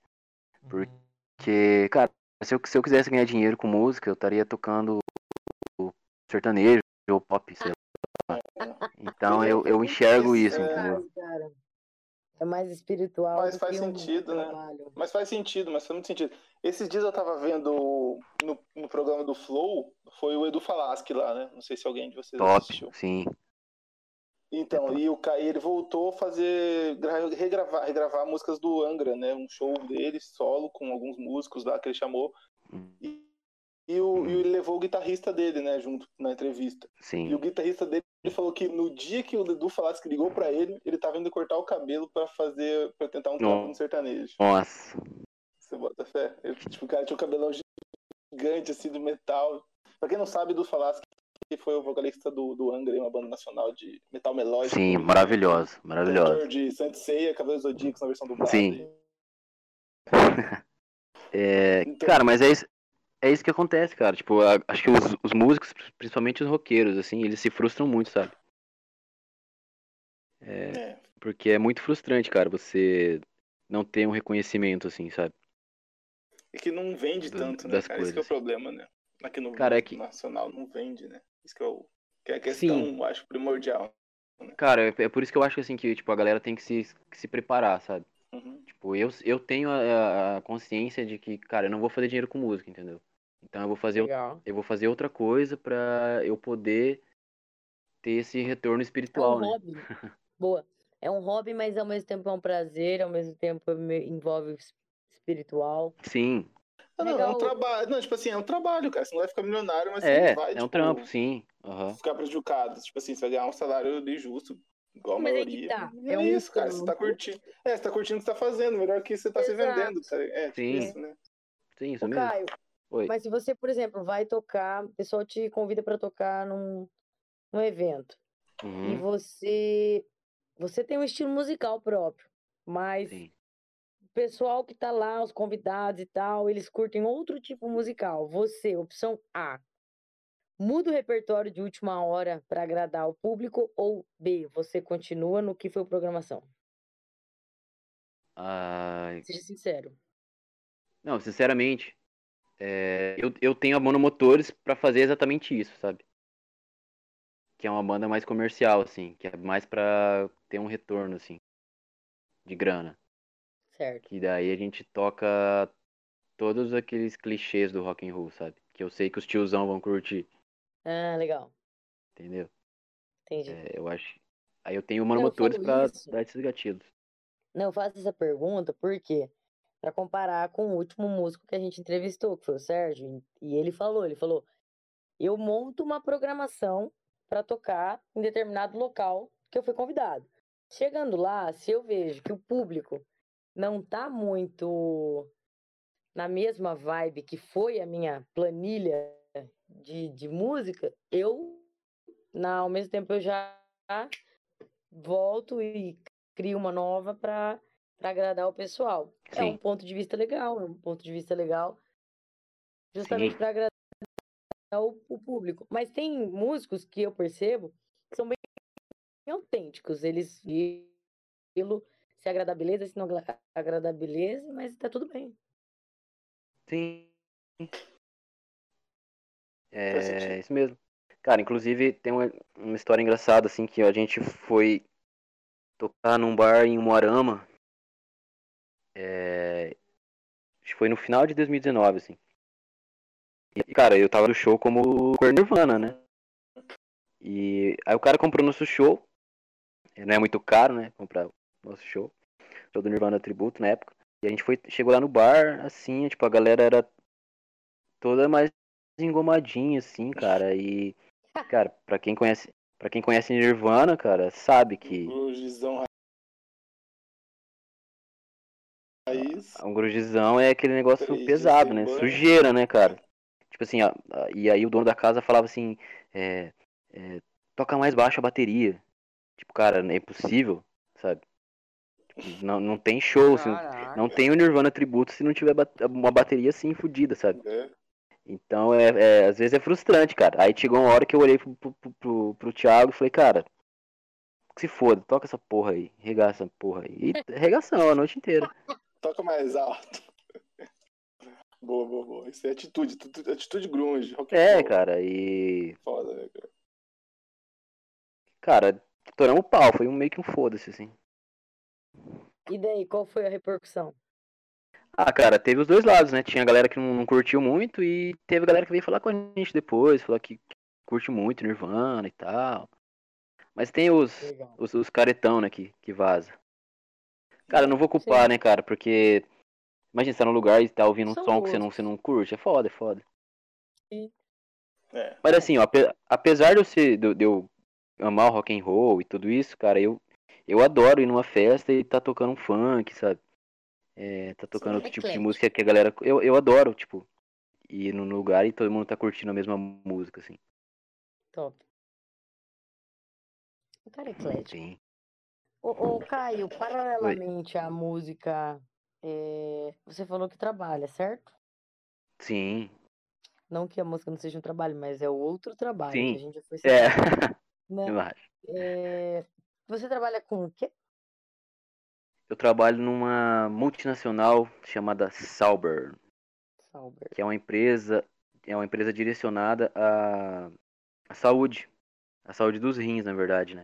Por- Uhum. Porque, cara, se eu, se eu quisesse ganhar dinheiro com música, eu estaria tocando sertanejo ou pop, sei lá. Então eu, eu enxergo isso, É. entendeu? É mais espiritual. Mas faz um sentido, né? trabalho. Mas faz sentido, mas faz muito sentido. Esses dias eu tava vendo no, no programa do Flow, foi o Edu Falaschi lá, né? Não sei se alguém de vocês Top, assistiu. sim. Então, e o e ele voltou a fazer, gra- regravar, regravar músicas do Angra, né? Um show dele, solo, com alguns músicos lá que ele chamou. E, e, o, e ele levou o guitarrista dele, né? Junto na entrevista. E Sim. o guitarrista dele falou que no dia que o Edu Falaschi que ligou pra ele, ele tava indo cortar o cabelo pra fazer, para tentar um trampo no sertanejo. Nossa. Você bota fé? Ele, tipo, o cara tinha um cabelão gigante, assim, do metal. Pra quem não sabe, do Falaschi que foi o vocalista do, do Angra, uma banda nacional de metal melódico. Sim, maravilhosa. Cantor de Saint Seiya, Cavaleiros Zodíacos na versão dublada. Sim. É, Então- cara, mas é isso, é isso que acontece, cara. Tipo, a- acho que os, os músicos, principalmente os roqueiros, assim, eles se frustram muito, sabe? É, É. porque é muito frustrante, cara, você não ter um reconhecimento, assim, sabe? E que não vende tanto, né, das cara? Esse que é o coisas. problema, né? Aqui no Cara, é que- nacional não vende, né? Isso que é, o, que é a questão, Sim. acho, primordial. Cara, é, é por isso que eu acho assim que, tipo, a galera tem que se, que se preparar, sabe? Uhum. Tipo, eu, eu tenho a, a consciência de que, cara, eu não vou fazer dinheiro com música, entendeu? Então eu vou fazer, Legal. eu vou fazer outra coisa pra eu poder ter esse retorno É um espiritual, né? hobby. Boa. É um hobby, mas ao mesmo tempo é um prazer, ao mesmo tempo me- envolve espiritual. Sim, Não, é um trabalho. Não, tipo assim, é um trabalho, cara. Você não vai ficar milionário, mas você é, vai, é um tipo, trampo, sim. aham. ficar prejudicado. Tipo assim, você vai ganhar um salário ali justo, igual a Mas maioria. tá, E é é, um isso, cara. Você tá curtindo. É, você tá curtindo o que você tá fazendo, melhor que você tá se Exato. vendendo, cara. É, tipo Sim. isso, né? Sim, isso Ô, mesmo. Caio, Oi. mas se você, por exemplo, vai tocar, o pessoal te convida para tocar num, num evento e Uhum, você você tem um estilo musical próprio, mas sim. Pessoal que tá lá, os convidados e tal, eles curtem outro tipo musical. Você, opção A, muda o repertório de última hora para agradar o público ou B, você continua no que foi programação? Ah, Seja sincero. não, sinceramente, é, eu, eu tenho a Monomotores pra fazer exatamente isso, sabe? Que é uma banda mais comercial, assim, que é mais pra ter um retorno, assim, de grana. Certo. Que daí a gente toca todos aqueles clichês do rock and roll, sabe? Que eu sei que os tiozão vão curtir, Ah, legal. entendeu? Entendi. É, eu acho. Aí eu tenho uma motores isso. dar esses gatilhos. Não, eu faço essa pergunta porque para comparar com o último músico que a gente entrevistou, que foi o Sérgio, e ele falou, ele falou: "Eu monto uma programação para tocar em determinado local que eu fui convidado. Chegando lá, se eu vejo que o público não tá muito na mesma vibe que foi a minha planilha de, de música, eu, na, ao mesmo tempo, eu já volto e crio uma nova para agradar o pessoal. É um Sim. ponto de vista legal, é um ponto de vista legal, justamente Sim. para agradar o, o público. Mas tem músicos que eu percebo que são bem autênticos, eles estilo, se agradar beleza, se não agra- agradar beleza, mas tá tudo bem. Sim. É isso mesmo. Cara, inclusive tem uma, uma história engraçada, assim, que a gente foi tocar num bar em Moarama. É... Acho que foi no final de 2019, assim. E, cara, eu tava no show como cor Nirvana, né? E aí o cara comprou nosso show. Não é muito caro, né? Comprar nosso show. Show do Nirvana Tributo na época. E a gente foi, chegou lá no bar, assim, tipo, a galera era toda mais engomadinha, assim, cara. E, cara, pra quem conhece, para quem conhece Nirvana, cara, sabe que Grugezão raiz. um grugizão é aquele negócio Três pesado, né? Sujeira, né, cara? Tipo assim, ó, e aí o dono da casa falava assim, é, é, toca mais baixo a bateria. Tipo, cara, é impossível, sabe? Não, não tem show, se não, Caraca. não tem o Nirvana tributo se não tiver uma bateria assim fodida, sabe? né? Então, é, é- às vezes é frustrante, cara. Aí chegou uma hora que eu olhei pro, pro, pro, pro, Thiago e falei, cara, que se foda, toca essa porra aí, regaça essa porra aí. E regação a noite inteira. Toca mais alto. Boa, boa, boa. Isso é atitude, atitude, grunge. rock É, cara, e. Foda, né, cara? Cara, estouramos o pau, foi um meio que um foda-se, assim. E daí, qual foi a repercussão? Ah, cara, teve os dois lados, né? Tinha galera que não, não curtiu muito e teve galera que veio falar com a gente depois, falar que curte muito Nirvana e tal. Mas tem os, Legal. os, os caretão, né, que, que vaza. Cara, eu não vou culpar, Sim. né, cara, porque. Imagina, você tá num lugar e tá ouvindo um São som que você não, você não curte, é foda, é foda. É. Mas assim, ó, ape- apesar de eu, ser, de, de eu amar o rock and roll e tudo isso, cara, eu, eu adoro ir numa festa e tá tocando um funk, sabe? É, tá tocando Sim. outro tipo de música que a galera. Eu, eu adoro, tipo, ir no lugar e todo mundo tá curtindo a mesma música, assim. Top. O cara é eclético. Sim. Ô, ô, Caio, paralelamente à música, é, você falou que trabalha, certo? Sim. Não que a música não seja um trabalho, mas é outro trabalho Sim. que a gente já foi É, né? eu acho. É, você trabalha com o quê? Eu trabalho numa multinacional chamada Sauber, Sauber. que é uma empresa, é uma empresa direcionada à, à saúde, à saúde dos rins, na verdade, né?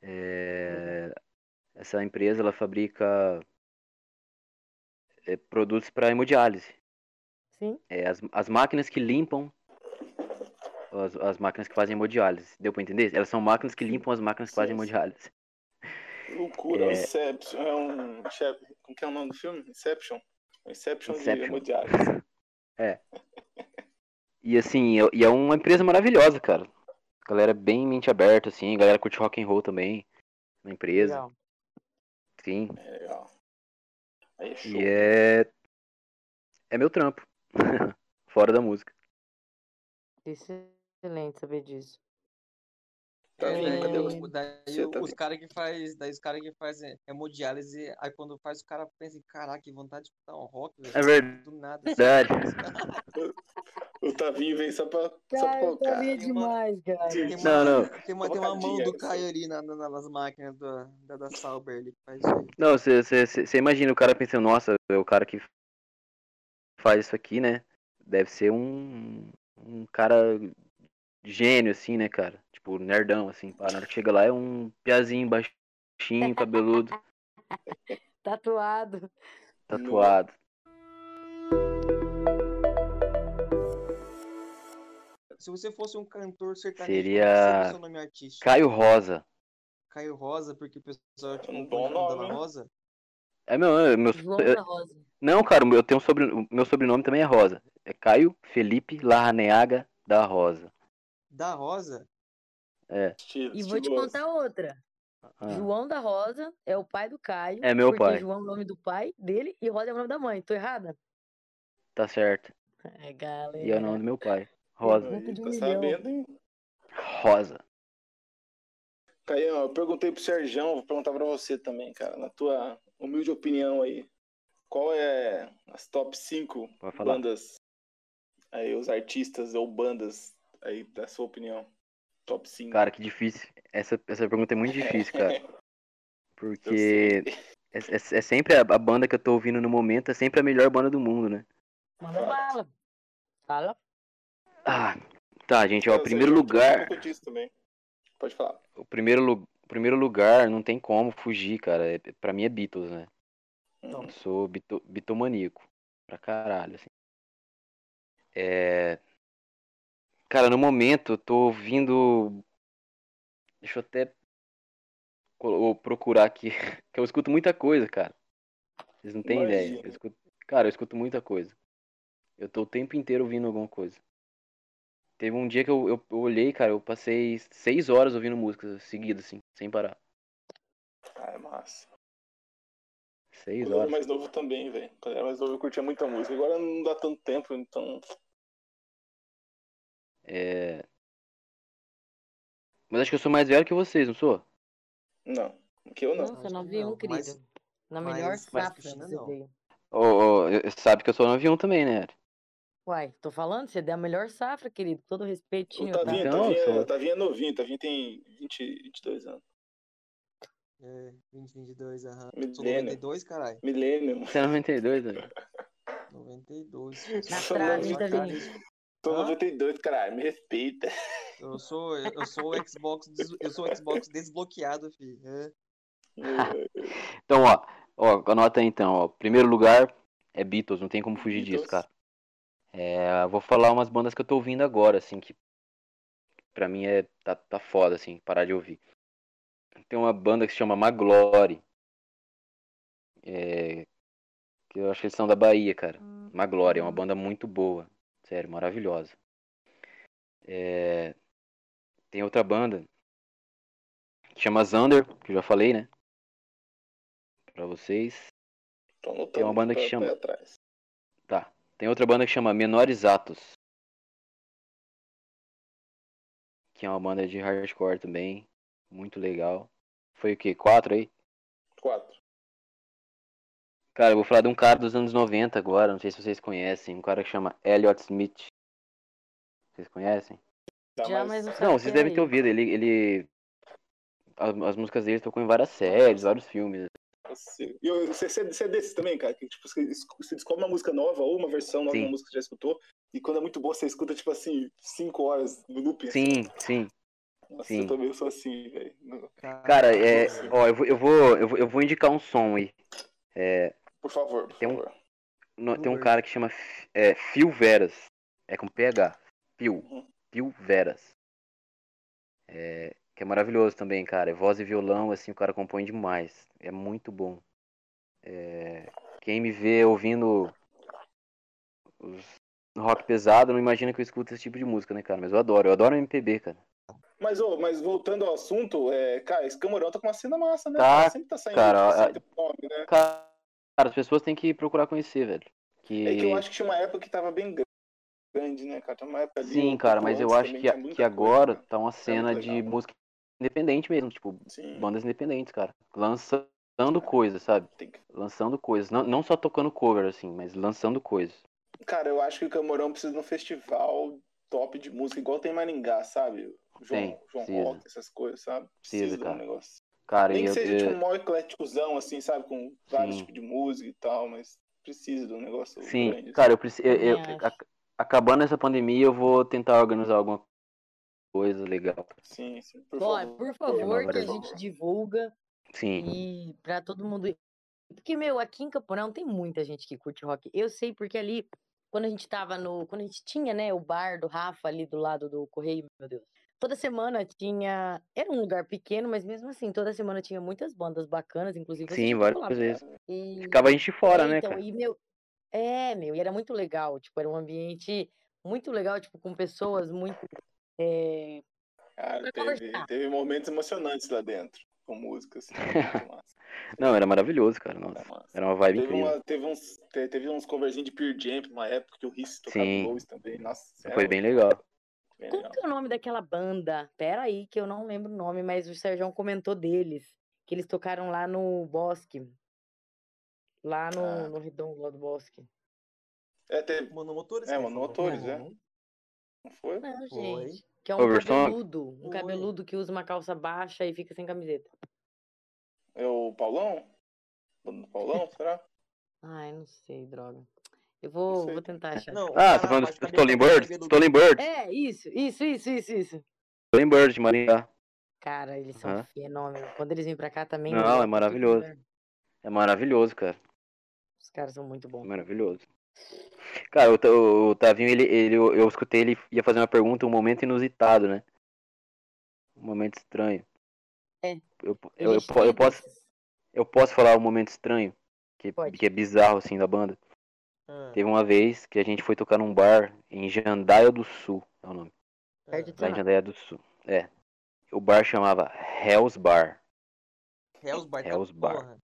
É, essa empresa ela fabrica é, produtos para hemodiálise. Sim? É, as, as máquinas que limpam as, as máquinas que fazem hemodiálise. Deu para entender? Elas são máquinas que limpam as máquinas que fazem hemodiálise. Loucura, É. o Inception. É um. Como que é o nome do filme? Inception. O Inception, de Inception. hemodiálise. E assim, é- e é uma empresa maravilhosa, cara. Galera bem mente aberta, assim, galera curte rock and roll também na empresa. Legal. Sim. É legal. Aí é show. E é. É meu trampo. Fora da música. Excelente saber disso. Tá É, vendo? Cadê daí, o- daí Você tá os caras que faz, daí os cara que faz é, hemodiálise, aí quando faz o cara pensa, caraca, que vontade de escutar um rock, velho. É verdade. Do nada. Verdade. O Tavinho vem só pra, só pra Cara, colocar. tá Tem uma- demais, cara. Tem Não, uma, não. Tem uma, tem uma mão do Caio ali na, na- nas máquinas do, da, da Sauber ali que faz isso aí. Não, você imagina o cara pensando, nossa, é o cara que faz isso aqui, né? Deve ser um, um cara gênio, assim, né, cara? Tipo, nerdão, assim. pá. Na hora que chega lá é um piazinho baixinho, cabeludo, Tatuado. tatuado. se você fosse um cantor sertanejo, Seria- seu nome artístico? Caio Rosa. Caio Rosa, porque o pessoal te Um confunde bom com nome? Rosa. É meu, é meu é- Rosa. Não, cara, eu tenho um sobre, o meu sobrenome também é Rosa. É Caio Felipe Larraneaga da Rosa. Da Rosa? Estilo, E vou te contar outra. Ah, João da Rosa é o pai do Caio. É meu pai. João é o nome do pai dele e Rosa é o nome da mãe. Tô errada? tá certo. É, galera. E é o nome do meu pai. Rosa. Um tá sabendo, hein? Rosa. Caião, eu perguntei pro Serjão, vou perguntar pra você também, cara. Na tua humilde opinião aí, qual é as top 5 Pode falar. bandas, aí, os artistas ou bandas aí, da sua opinião? Top 5. Cara, que difícil. Essa, essa pergunta é muito difícil, cara. Porque é, é- é sempre a, a banda que eu tô ouvindo no momento, é sempre a melhor banda do mundo, né? Manda bala. Fala. Ah, tá, gente, ó, É, o primeiro lugar. Pode falar. O primeiro, primeiro lugar não tem como fugir, cara. É, pra mim é Beatles, né? Eu sou bito, bitomaníaco. Pra caralho, assim. É. Cara, no momento eu tô ouvindo. Deixa eu até procurar aqui. Que eu escuto muita coisa, cara. Vocês não têm ideia. Eu escuto... Cara, eu escuto muita coisa. Eu tô o tempo inteiro ouvindo alguma coisa. Teve um dia que eu, eu, eu olhei, cara, eu passei seis horas ouvindo músicas seguidas, assim, sem parar. Ah, é massa. Seis Quando eu era horas. mais novo também, velho. Quando eu era mais novo eu curtia muita música. Agora não dá tanto tempo, então. É... Mas acho que eu sou mais velho que vocês, não sou? Não. Que eu não. Nossa, acho que 91, não, querido. mas- Na melhor mas safra você não. veio. Ô, eu- sabe que eu sou 91 também, né? Uai, tô falando, você deu a melhor safra, querido. Todo respeitinho, O tá? Tavinha, Então, Tavinha, sou- Tavinha é novinho, Tavinha tem 20, 22 anos. É, 2022, aham. Sou Milênio. 92, caralho. Milênio. Você é 92, velho. 92. Na trave, Tavinho? Tô Hã? 92, caralho, me respeita. Eu sou, eu sou o Xbox, eu sou o Xbox desbloqueado, filho. É. Então, ó, ó, anota aí então, ó. Primeiro lugar é Beatles, não tem como fugir disso, Beatles. cara. É, vou falar umas bandas que eu tô ouvindo agora, assim, que pra mim é tá, tá foda, assim, parar de ouvir. Tem uma banda que se chama Maglore. É, que eu acho que eles são da Bahia, cara. Maglore é uma banda muito boa. Sério, maravilhosa. É, tem outra banda que chama Zander, que eu já falei, né? Pra vocês. Tem uma banda que chama- atrás. Tá. Tem outra banda que chama Menores Atos. Que é uma banda de hardcore também. Muito legal. Foi o quê? Quatro aí? Quatro. Cara, eu vou falar de um cara dos anos 90 agora. Não sei se vocês conhecem. Um cara que chama Elliot Smith. Vocês conhecem? Já, mas não Não, vocês é devem ter ouvido. Ele. ele... As, as músicas dele tocou em várias séries, vários filmes. Você, eu- você, você, você é desses também, cara, que tipo, você, es- você descobre uma música nova ou uma versão nova de uma música que você já escutou, e quando é muito boa, você escuta, tipo assim, cinco horas no loop. Sim, sim. Nossa, sim. eu também sou assim, velho. Cara, é. Ó, eu vou, eu vou, eu vou, eu vou indicar um som aí. É, Por favor, por Tem um- favor. no- tem um cara que chama é, Phil Veras. É com PH. Phil. Uhum. Phil Veras. É, que é maravilhoso também, cara. É voz e violão, assim, o cara compõe demais. É muito bom. É, quem me vê ouvindo os rock pesado não imagina que eu escuto esse tipo de música, né, cara? Mas eu adoro. Eu adoro MPB, cara. Mas, ô, mas voltando ao assunto, é, cara, esse Camorão tá com uma cena massa, né? Tá, Sempre tá saindo cara, a- nome, né? Cara, as pessoas têm que procurar conhecer, velho. Que... É que eu acho que tinha uma época que tava bem grande, né, cara? Tinha uma época Sim, um cara, mas eu acho que, a- que coisa, agora cara. tá uma cena muito de legal. música independente mesmo, tipo, Sim, bandas independentes, cara. Lançando coisas, sabe? que- Lançando coisas. Não, não só tocando cover, assim, mas lançando coisas. Cara, eu acho que o Camorão precisa de um festival top de música, igual tem em Maringá, sabe? João, Tem, João precisa. Rock, essas coisas, sabe? Precisa, um cara. negócio. Cara, Nem que eu, seja eu- tipo um maior ecléticozão, assim, sabe? Com vários Sim. tipos de música e tal, mas precisa de um negócio Sim, grande. cara, eu preciso. Eu, eu- acabando essa pandemia, eu vou tentar organizar alguma coisa legal. Sim, sim, por Olha, favor. por favor, que a gente divulga Sim. e pra todo mundo. Porque, meu, aqui em Campo Grande tem muita gente que curte rock. Eu sei porque ali quando a gente tava no. Quando a gente tinha, né, o bar do Rafa ali do lado do Correio, meu Deus. Toda semana tinha. Era um lugar pequeno, mas mesmo assim, toda semana tinha muitas bandas bacanas, inclusive. Sim, várias lá, vezes. E... Ficava a gente fora, É, né, então, cara? e meu, é, meu, e era muito legal, tipo, era um ambiente muito legal, tipo, com pessoas muito, é, Cara, teve, teve momentos emocionantes lá dentro, com música, assim. muito massa, Não, era maravilhoso, cara. Nossa, era massa. era uma vibe Teve, incrível. uma, teve, uns, te- teve uns coverzinhos de Pearl Jam uma época que o Riss tocava Sim. blues também. Nossa, Foi bem legal. Bem como legal. que é o nome daquela banda? Pera aí, que eu não lembro o nome, mas o Sérgio comentou deles, que eles tocaram lá no Bosque, lá no, Ah. no Redondo, lá do Bosque. É, teve, Monomotores? É. Monomotores, é. Uhum. não foi? Não, Foi. gente, que é um Oversong? cabeludo, um Foi. cabeludo que usa uma calça baixa e fica sem camiseta. É o Paulão? Paulão, será? Ai, não sei, droga. Eu vou, vou tentar achar. Não, Ah, cara tá falando do Stolen cabelo- Stolen Birds. É, isso, isso, isso, isso, isso. Stolen Birds de Maringá. Cara, eles são Aham. fenômenos. Quando eles vêm pra cá também. Não, é maravilhoso. É maravilhoso, cara. Os caras são muito bons. Maravilhoso. Cara, o, o Tavinho, ele, ele, eu, eu escutei ele ia fazer uma pergunta, um momento inusitado, né? Um momento estranho. É. Eu, eu, eu, eu posso, eu posso falar um momento estranho? Que, Pode. que é bizarro, assim, da banda. Ah, Teve uma vez que a gente foi tocar num bar em Jandaia do Sul, é o nome. De Lá em. Jandaia do Sul. É. O bar chamava Hell's Bar. Hell's Bar. tá Hell's Bar. porra.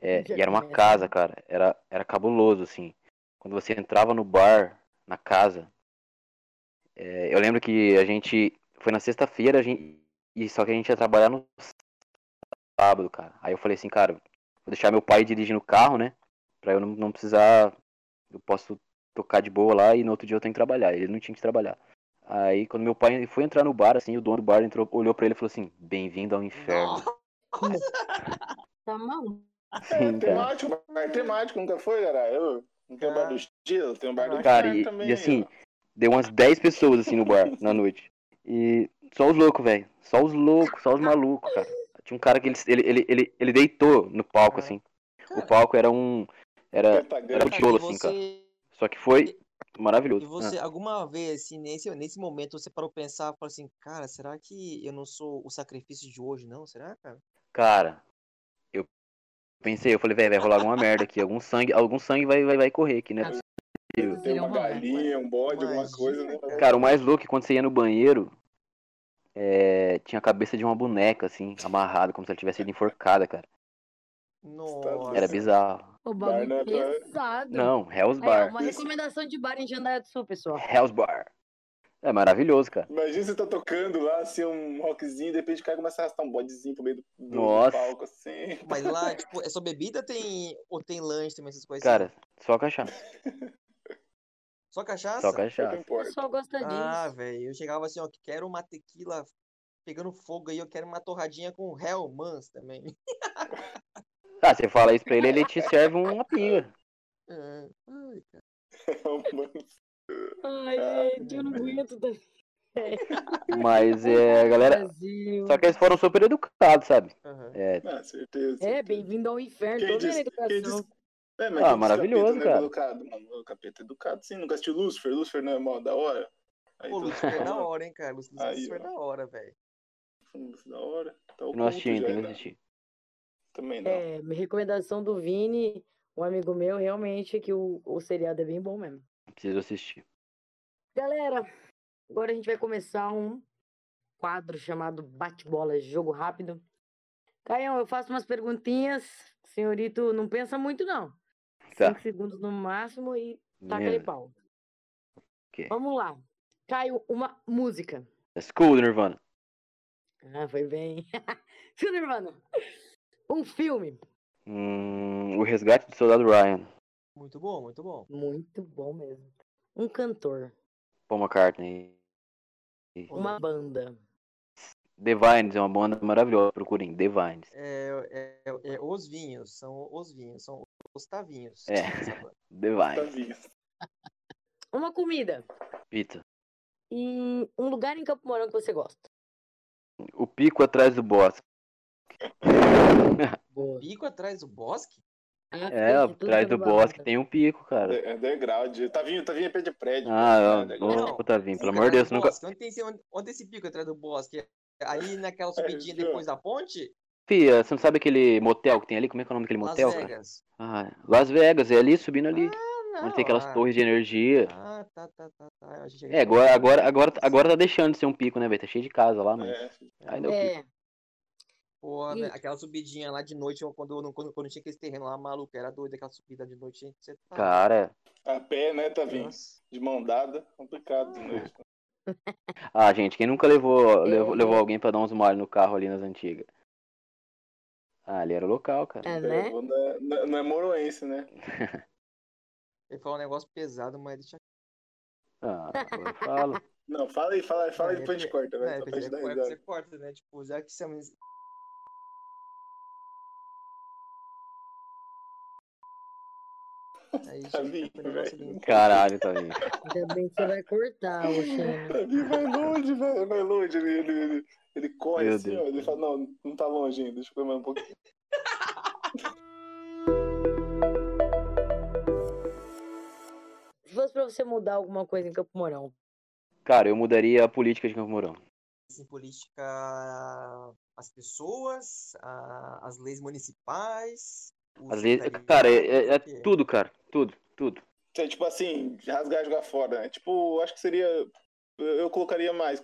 É, e era uma casa, né? cara. Era, era cabuloso, assim. Quando você entrava no bar, na casa. é, eu lembro que a gente. Foi na sexta-feira, a gente. E só que a gente ia trabalhar no sábado, cara. Aí eu falei assim, cara, vou deixar meu pai dirigir no carro, né? Pra eu não, não precisar. Eu posso tocar de boa lá e no outro dia eu tenho que trabalhar. Ele não tinha que trabalhar. Aí quando meu pai foi entrar no bar, assim, o dono do bar entrou, olhou pra ele e falou assim, bem-vindo ao inferno. Tá maluco. Sim, cara. temático, bar temático, nunca foi, cara? Eu, não tem um bar do Gelo, tem um bar do Cara, e, também. e assim, ó. deu umas 10 pessoas assim no bar na noite. E só os loucos, velho. Só os loucos, só os malucos, cara. Tinha um cara que ele, ele, ele, ele, ele deitou no palco, Ah. assim. O palco era um. Era, Pentagrama. era um Cara, tijolo, e assim, cara. você- Só que foi maravilhoso. E você, alguma vez, assim, nesse, nesse momento, você parou pra pensar, falou assim, cara, será que eu não sou o sacrifício de hoje, não? Será, cara? Cara, eu pensei, eu falei, velho, vai rolar alguma merda aqui. Algum sangue, algum sangue vai, vai, vai correr aqui, né? Ah, Tem Seria uma um galinha, um bode, alguma coisa, né? cara. Cara, o mais louco é quando você ia no banheiro, é, tinha a cabeça de uma boneca, assim, amarrada, como se ela tivesse sido enforcada, cara. Nossa. Era bizarro. O Bar bagulho não é pra- pesado. Não, Hell's ó, Bar. uma recomendação de bar em Jandaia do Sul, pessoal. Hell's Bar. É maravilhoso, cara. Imagina você tá tocando lá, assim, um rockzinho, de repente o cara começa a arrastar um bodezinho pro meio do, do Nossa. palco, assim. Mas lá, tipo, é só bebida tem, ou tem lanche também, essas coisas Cara, assim? só cachaça. Só cachaça? Só cachaça. O pessoal gosta disso. Ah, velho, eu chegava assim, ó, que quero uma tequila pegando fogo aí, eu quero uma torradinha com Hellmans também. Ah, você fala isso pra ele, ele te serve uma pinga. Ah, ai, cara. Ai, gente, eu não aguento. da- Mas é, galera. Brasil. Só que eles foram super educados, sabe? Aham. É, Ah, certeza. É, bem-vindo ao inferno. Quem Toda disse- a educação. disse- É, mas Ah, maravilhoso, capeta não é cara. Educado, mano. O capeta é educado, sim. Nunca assistiu Lucifer? Lucifer não é mó da hora? Aí, Pô, Lucifer é da hora, hein, cara. Lucifer é da hora, velho. Lucifer da hora. Tá eu não assisti ainda, já, tem que né? assistir. Também não. É, minha recomendação do Vini, um amigo meu, realmente é que o, o seriado é bem bom mesmo. Preciso assistir. Galera, agora a gente vai começar um quadro chamado Bate-Bola Jogo Rápido. Caião, eu faço umas perguntinhas. Senhorito, não pensa muito, não. Tá. Cinco segundos no máximo e taca ali Beleza. pau. Ok. Vamos lá. Caio, uma música. School do Nirvana. Ah, foi bem. Sim, Nirvana. Um filme. Hum, o Resgate do Soldado Ryan. Muito bom, muito bom. Muito bom mesmo. Um cantor. Paul McCartney. Uma banda. The Vines é uma banda maravilhosa. Procurem The Vines. É, é, é os vinhos, são os vinhos, são os tavinhos. É. The Vines. Uma comida. Pizza. E um lugar em Campo Mourão que você gosta. O pico atrás do bosque. Boa. Pico atrás do bosque? À É, de atrás é do bosque tem um pico, cara. É underground. Tá vindo, tá vindo é pé de prédio. Ah, né? ó, Não. ô, Tavinho, pelo amor de Deus, nunca. Onde tem esse, onde, onde tem esse pico atrás do bosque? Ali naquela subidinha aqui, ó. depois da ponte? Fia, você não sabe aquele motel que tem ali? Como é que é o nome daquele Las motel, cara? Vegas. Ah, Las Vegas, é ali, subindo ali. Ah, onde tem aquelas ah, torres de energia. Ah, tá, tá, tá, tá. Eu achei que É, agora, Las agora, agora, agora tá deixando de ser um pico, né, velho? Tá cheio de casa lá, mas É, ainda é o pico. É, Pô, E- né, aquela subidinha lá de noite, quando, quando, quando tinha aquele terreno lá, maluco, era doido aquela subida de noite. Você tá Cara, a pé, né, tá vindo? Nossa. De mão dada, complicado de noite. ah, gente, quem nunca levou, levou, É. levou alguém pra dar uns mole no carro ali nas antigas? Ah, ali era o local, cara. é, né? Não é, não é- não é moroense, né? Ele falou um negócio pesado, mas deixa. Ah, eu falo. Não, fala aí, fala aí, fala aí, depois a gente é- corta, vai. é, pra você, corta, você né? Tipo, já que chama. Aí Tá chega vindo, com o negócio velho. ali. Caralho, Tavinho. Ainda bem que você vai cortar, Oxana. Ele vai longe, velho, vai longe. Ele, ele, ele, ele corre Meu assim, Deus. ó. Ele fala, não, não tá longe ainda, deixa eu comer mais um pouquinho. Se fosse pra você mudar alguma coisa em Campo Mourão, Cara, eu mudaria a política de Campo Mourão. Assim, política, as pessoas, a- as leis municipais. O Às vezes, secretariado, cara, é, é- é o quê? tudo, cara. Tudo, tudo. É, tipo assim, rasgar e jogar fora, né? Tipo, acho que seria. Eu, eu colocaria mais.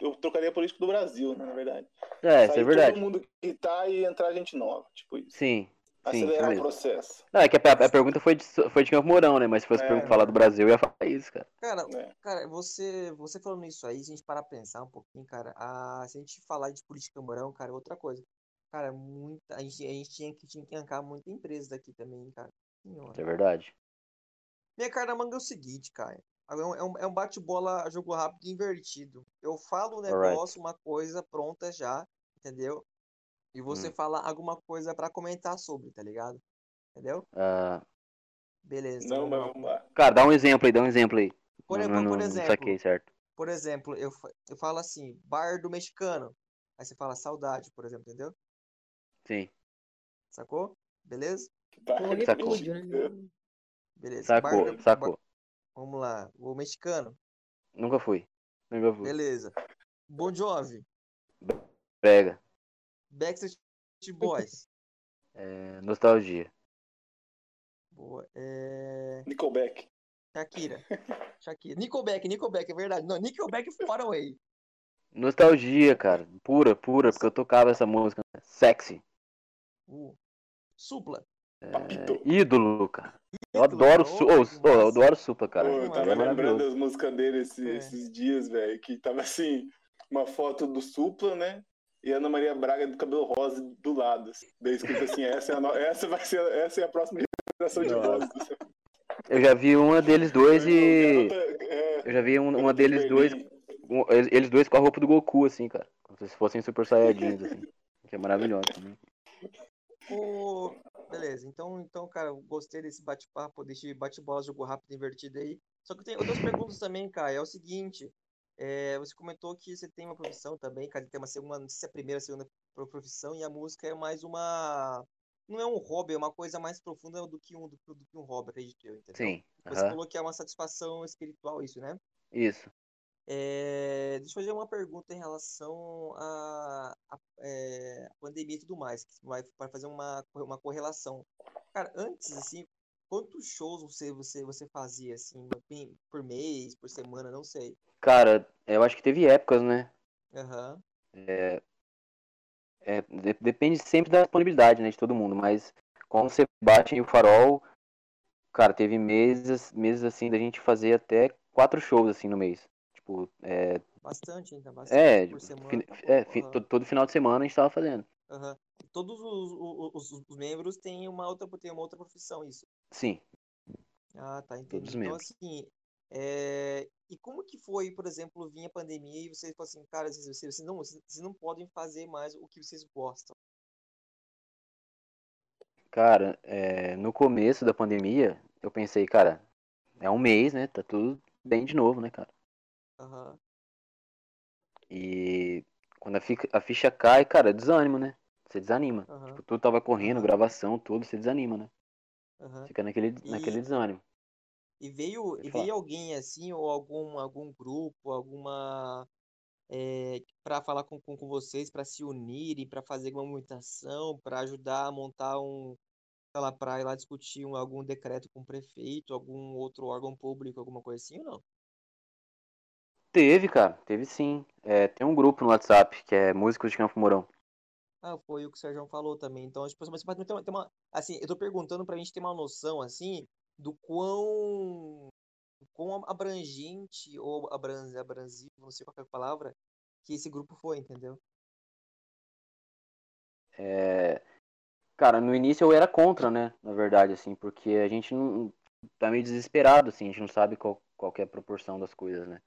Eu trocaria a política do Brasil, né, na verdade. É, isso é verdade. todo mundo que tá e entrar gente nova. Tipo isso. Sim, sim, isso Acelerar o mesmo. processo. Não, é que a, a pergunta foi de, foi de Campo Mourão, né? Mas se fosse É. falar do Brasil, eu ia falar isso, cara. Cara, né? cara, você, você falando isso aí, se a gente parar pra pensar um pouquinho, cara, a, se a gente falar de política Camorão, cara, é outra coisa. Cara, muita, a gente, a gente tinha que, tinha que arrancar muita empresa daqui também, cara. Senhora. É verdade. Minha cara na manga é o seguinte, cara. É um, é um- é bate-bola, jogo rápido e invertido. Eu falo um Alright. negócio, uma coisa pronta já, entendeu? E você Hum. fala alguma coisa pra comentar sobre, tá ligado? Entendeu? Ah, Beleza. Não, mas vamos lá. cara, dá um exemplo aí, dá um exemplo aí. Por, não, por- não, por não exemplo, saquei, certo? por exemplo, eu, eu falo assim, bar do mexicano. Aí você fala saudade, por exemplo, entendeu? Sim. Sacou? Beleza? Tá. ou Sacou. né? Beleza. Sacou, Bar do- sacou. bar- Vamos lá. O mexicano. Nunca fui. Nunca fui. Beleza. Bon Jovi. Pega. Backstreet Boys. É, nostalgia. Boa. É... Nickelback. Shakira. Shakira. Nickelback, Nickelback, é verdade. Não, Nickelback Far Away. Nostalgia, cara. Pura, pura, porque eu tocava essa música. Sexy. Uh. Supla. Papito. Ídolo, cara. Eu Ídolo, adoro. Su oh, oh, eu adoro Supla, cara. Pô, eu Ele tava é lembrando das músicas dele esse- É. esses dias, velho, que tava assim, uma foto do Supla, né? E Ana Maria Braga do cabelo rosa do lado. assim. Daí escrito assim, essa, é no- essa vai ser essa é a próxima geração de vozes. Eu já vi uma deles dois e. É, Eu já vi um- uma deles dois. Um- eles eles dois com a roupa do Goku, assim, cara. Como se fossem super saiyajins, assim. Que é maravilhoso também. Ô, beleza, então, então, cara, gostei desse bate-papo, desse bate-bola, jogo rápido invertido aí. Só que eu tenho outras perguntas também, cara. É o seguinte, é, você comentou que você tem uma profissão também, cara, tem uma segunda, não sei se é a primeira, segunda pro- profissão, e a música é mais uma. Não é um hobby, é uma coisa mais profunda do que um, do, do que um hobby, acredito eu, entendeu? Sim. Você aham, falou que é uma satisfação espiritual, isso, né? Isso. É, deixa eu fazer uma pergunta em relação à é, pandemia e tudo mais, que vai, vai fazer uma, uma correlação. Cara, antes, assim, quantos shows você, você, você fazia, assim, por mês, por semana, não sei. Cara, eu acho que teve épocas, né? Aham, É, de- depende sempre da disponibilidade, né, de todo mundo, mas quando você bate em o farol, cara, teve meses, meses assim da gente fazer até quatro shows assim no mês. Tipo, é, bastante, então, bastante é, por semana. fin- tá é, fi- aham, to- todo final de semana a gente tava fazendo. aham. Todos os, os, os- os membros têm uma outra, têm uma outra profissão, isso. Sim. Ah, tá, Todos entendi. os Então, membros. assim, é, e como que foi, por exemplo, vir a pandemia e vocês falam assim, cara, vocês, vocês, vocês não, vocês não podem fazer mais o que vocês gostam. Cara, é, no começo da pandemia, eu pensei, cara, é um mês, né? Tá tudo bem de novo, né, cara? Aham, E quando a, fica- a ficha cai, cara, é desânimo, né? Você desanima. aham, Tipo, tudo tava correndo, gravação, tudo, você desanima, né? Aham. Fica naquele, E- naquele desânimo. E veio, e veio alguém assim, ou algum, algum grupo, alguma. É, para falar com, com, com vocês, para se unirem, para fazer uma movimentação, para ajudar a montar um. Sei lá, para ir lá discutir um, algum decreto com o prefeito, algum outro órgão público, alguma coisa assim ou não? Teve, cara, teve sim. É, tem um grupo no WhatsApp que é Músicos de Campo Mourão. Ah, foi o que o Sérgio falou também. Então, tipo, mas mas tem tem uma- assim, eu tô perguntando pra gente ter uma noção, assim, do quão, quão abrangente ou abran, abrasivo, não sei qual é a palavra, que esse grupo foi, entendeu? É, cara, no início eu era contra, né? Na verdade, assim, porque a gente não tá meio desesperado, assim, a gente não sabe qual, qual que é a proporção das coisas, né?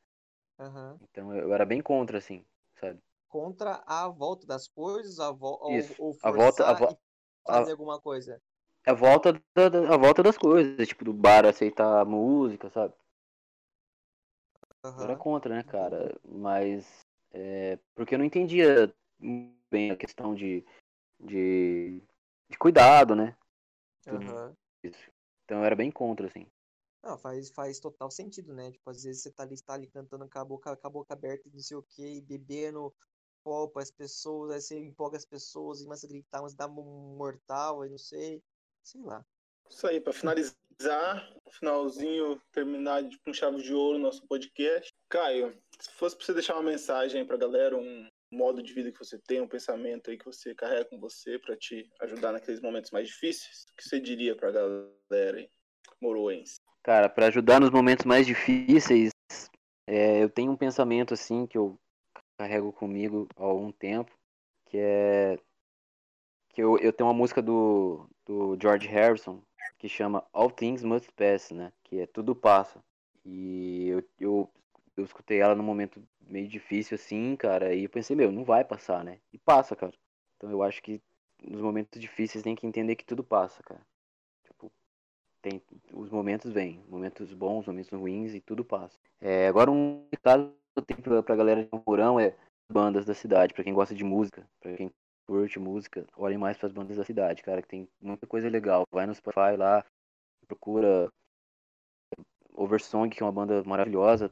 Aham. Então eu era bem contra, assim, sabe? Contra a volta das coisas, a vo Isso, ou a volta- a vo- fazer alguma coisa. A volta, da, da- a volta das coisas, tipo, do bar aceitar a música, sabe? Eu era contra, né, cara? Mas é, porque eu não entendia bem a questão de, de, de cuidado, né? Aham. Isso. Então eu era bem contra, assim. Não, faz, faz total sentido, né? Tipo, às vezes você tá ali, tá ali cantando com a boca, com a boca aberta não sei o quê, e bebendo copo as pessoas, aí você empolga as pessoas e começa gritar, mas dá mortal, aí não sei. Sei lá. Isso aí, pra finalizar, finalzinho, terminar de, com chave de ouro nosso podcast. Caio, se fosse pra você deixar uma mensagem pra galera, um modo de vida que você tem, um pensamento aí que você carrega com você pra te ajudar naqueles momentos mais difíceis, o que você diria pra galera aí, moroense? Cara, pra ajudar nos momentos mais difíceis, é, eu tenho um pensamento, assim, que eu carrego comigo há algum tempo, que é que eu, eu tenho uma música do, do George Harrison que chama All Things Must Pass, né? Que é Tudo Passa. E eu, eu, eu escutei ela num momento meio difícil assim, cara, e eu pensei, meu, não vai passar, né? E passa, cara. Então eu acho que nos momentos difíceis tem que entender que tudo passa, cara. Tem, os momentos vêm, momentos bons, momentos ruins e tudo passa. É, agora um recado que eu tenho pra galera de Camporão é bandas da cidade, pra quem gosta de música, pra quem curte música, olhem mais pras bandas da cidade, cara, que tem muita coisa legal. Vai no Spotify lá, procura Oversong, que é uma banda maravilhosa.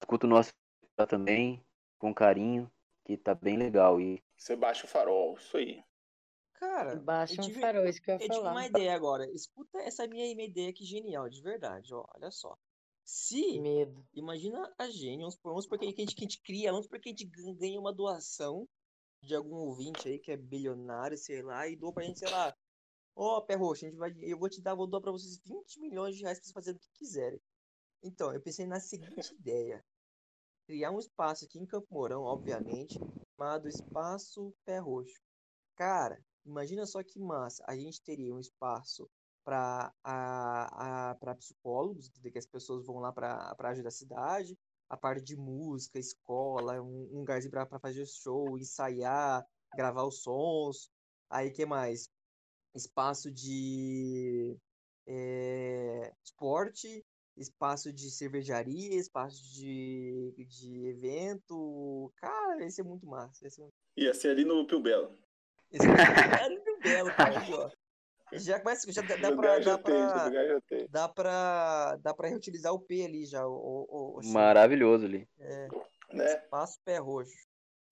Escuta o nosso também, com carinho, que tá bem legal. E Você baixa o farol, isso aí. Cara, Baixa eu um tive, farol, isso que eu eu ia tive uma ideia agora. Escuta essa minha, minha ideia aqui genial, de verdade, ó. Olha só. Se Medo. Imagina a gente, vamos vamos supor que a gente, que a gente cria, vamos supor que a gente gan- ganha uma doação de algum ouvinte aí que é bilionário, sei lá, e doa pra gente, sei lá, ó, pé roxo, a gente vai, eu vou te dar, vou doar pra vocês 20 milhões de reais pra vocês fazerem o que quiserem. Então, eu pensei na seguinte ideia. Criar um espaço aqui em Campo Mourão, obviamente, chamado Espaço Pé Roxo. Cara, imagina só que massa. A gente teria um espaço para psicólogos, que as pessoas vão lá para ajudar a cidade, a parte de música, escola, um, um lugarzinho para fazer show, ensaiar, gravar os sons. Aí que mais? Espaço de é, esporte, espaço de cervejaria, espaço de, de evento. Cara, ia ser muito massa. Ia ser muito... Ia ser ali no Pio Belo. Esse é muito belo, cara, aí, ó. Já começa, já dá, dá pra, dá pra, dá pra, dá pra reutilizar o P ali já, o, o, o maravilhoso ali. É, Né? espaço pé roxo.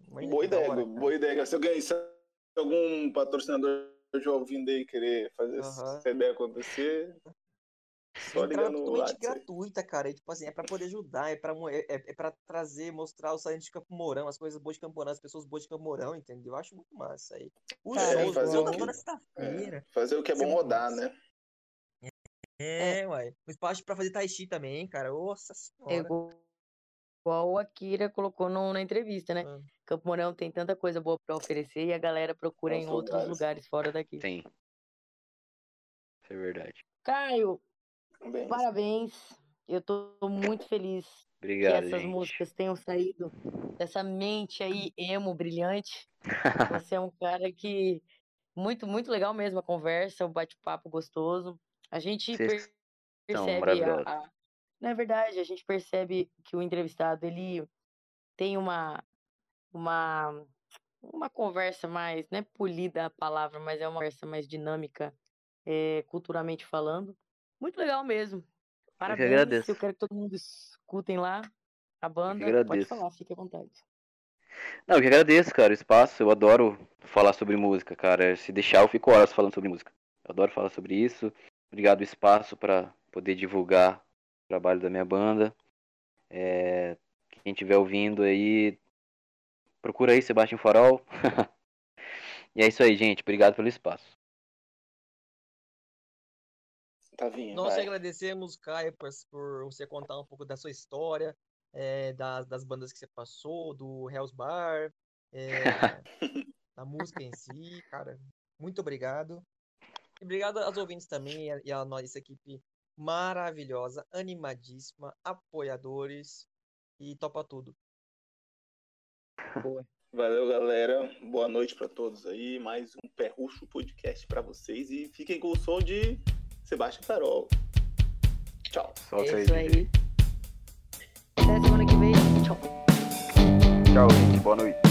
Imagina Boa ideia, hora, boa ideia. Se alguém, se algum patrocinador de ouvindo aí querer fazer Aham. essa ideia acontecer, só ligar Entrada no totalmente gratuita, cara. E, tipo assim, é pra poder ajudar, é pra, é, é é pra trazer, mostrar o site de Campo Mourão, as coisas boas de Campo Mourão, as pessoas boas de Campo Mourão, entendeu? Eu acho muito massa aí. Os Cara, shows, fazer o que-. É, fazer o que é é bom rodar, massa. né? É, uai. Um espaço pra fazer tai chi também, cara. Nossa É senhora. igual igual o Akira colocou no- na entrevista, né? Ah. Campo Mourão tem tanta coisa boa pra oferecer e a galera procura Outros em outros lugares. lugares fora daqui. Tem. Isso é verdade. Caio, Bem, parabéns. Eu tô muito feliz que Obrigado, essas gente. músicas tenham saído dessa mente aí emo brilhante. Você é um cara que muito, muito legal mesmo a conversa, o bate-papo gostoso. A gente Vocês percebe a, a- Na verdade, a gente percebe que o entrevistado ele tem uma uma uma conversa mais, não é polida a palavra, mas é uma conversa mais dinâmica é, culturalmente falando. Muito legal mesmo. Parabéns. agradeço. Eu quero que todo mundo escutem lá a banda. Pode agradeço. falar, fique à vontade. Não, eu que agradeço, cara, o espaço. Eu adoro falar sobre música, cara. Se deixar, eu fico horas falando sobre música. Eu adoro falar sobre isso. Obrigado o espaço para poder divulgar o trabalho da minha banda. É, quem estiver ouvindo aí, procura aí Sebastião Farol. e é isso aí, gente. Obrigado pelo espaço. Tavinha, Nós vai. agradecemos, Caio, por, por você contar um pouco da sua história, é, das, das bandas que você passou, do Hells Bar, é, da música em si, cara. Muito obrigado. E obrigado aos ouvintes também e a, nossa equipe maravilhosa, animadíssima, apoiadores e topa tudo. Boa. Valeu, galera. Boa noite pra todos aí. Mais um Perrucho Podcast pra vocês. E fiquem com o som de Sebastião Farol. Tchau. Solta é aí. isso aí. Até semana que vem. Tchau. Tchau, gente. Boa noite.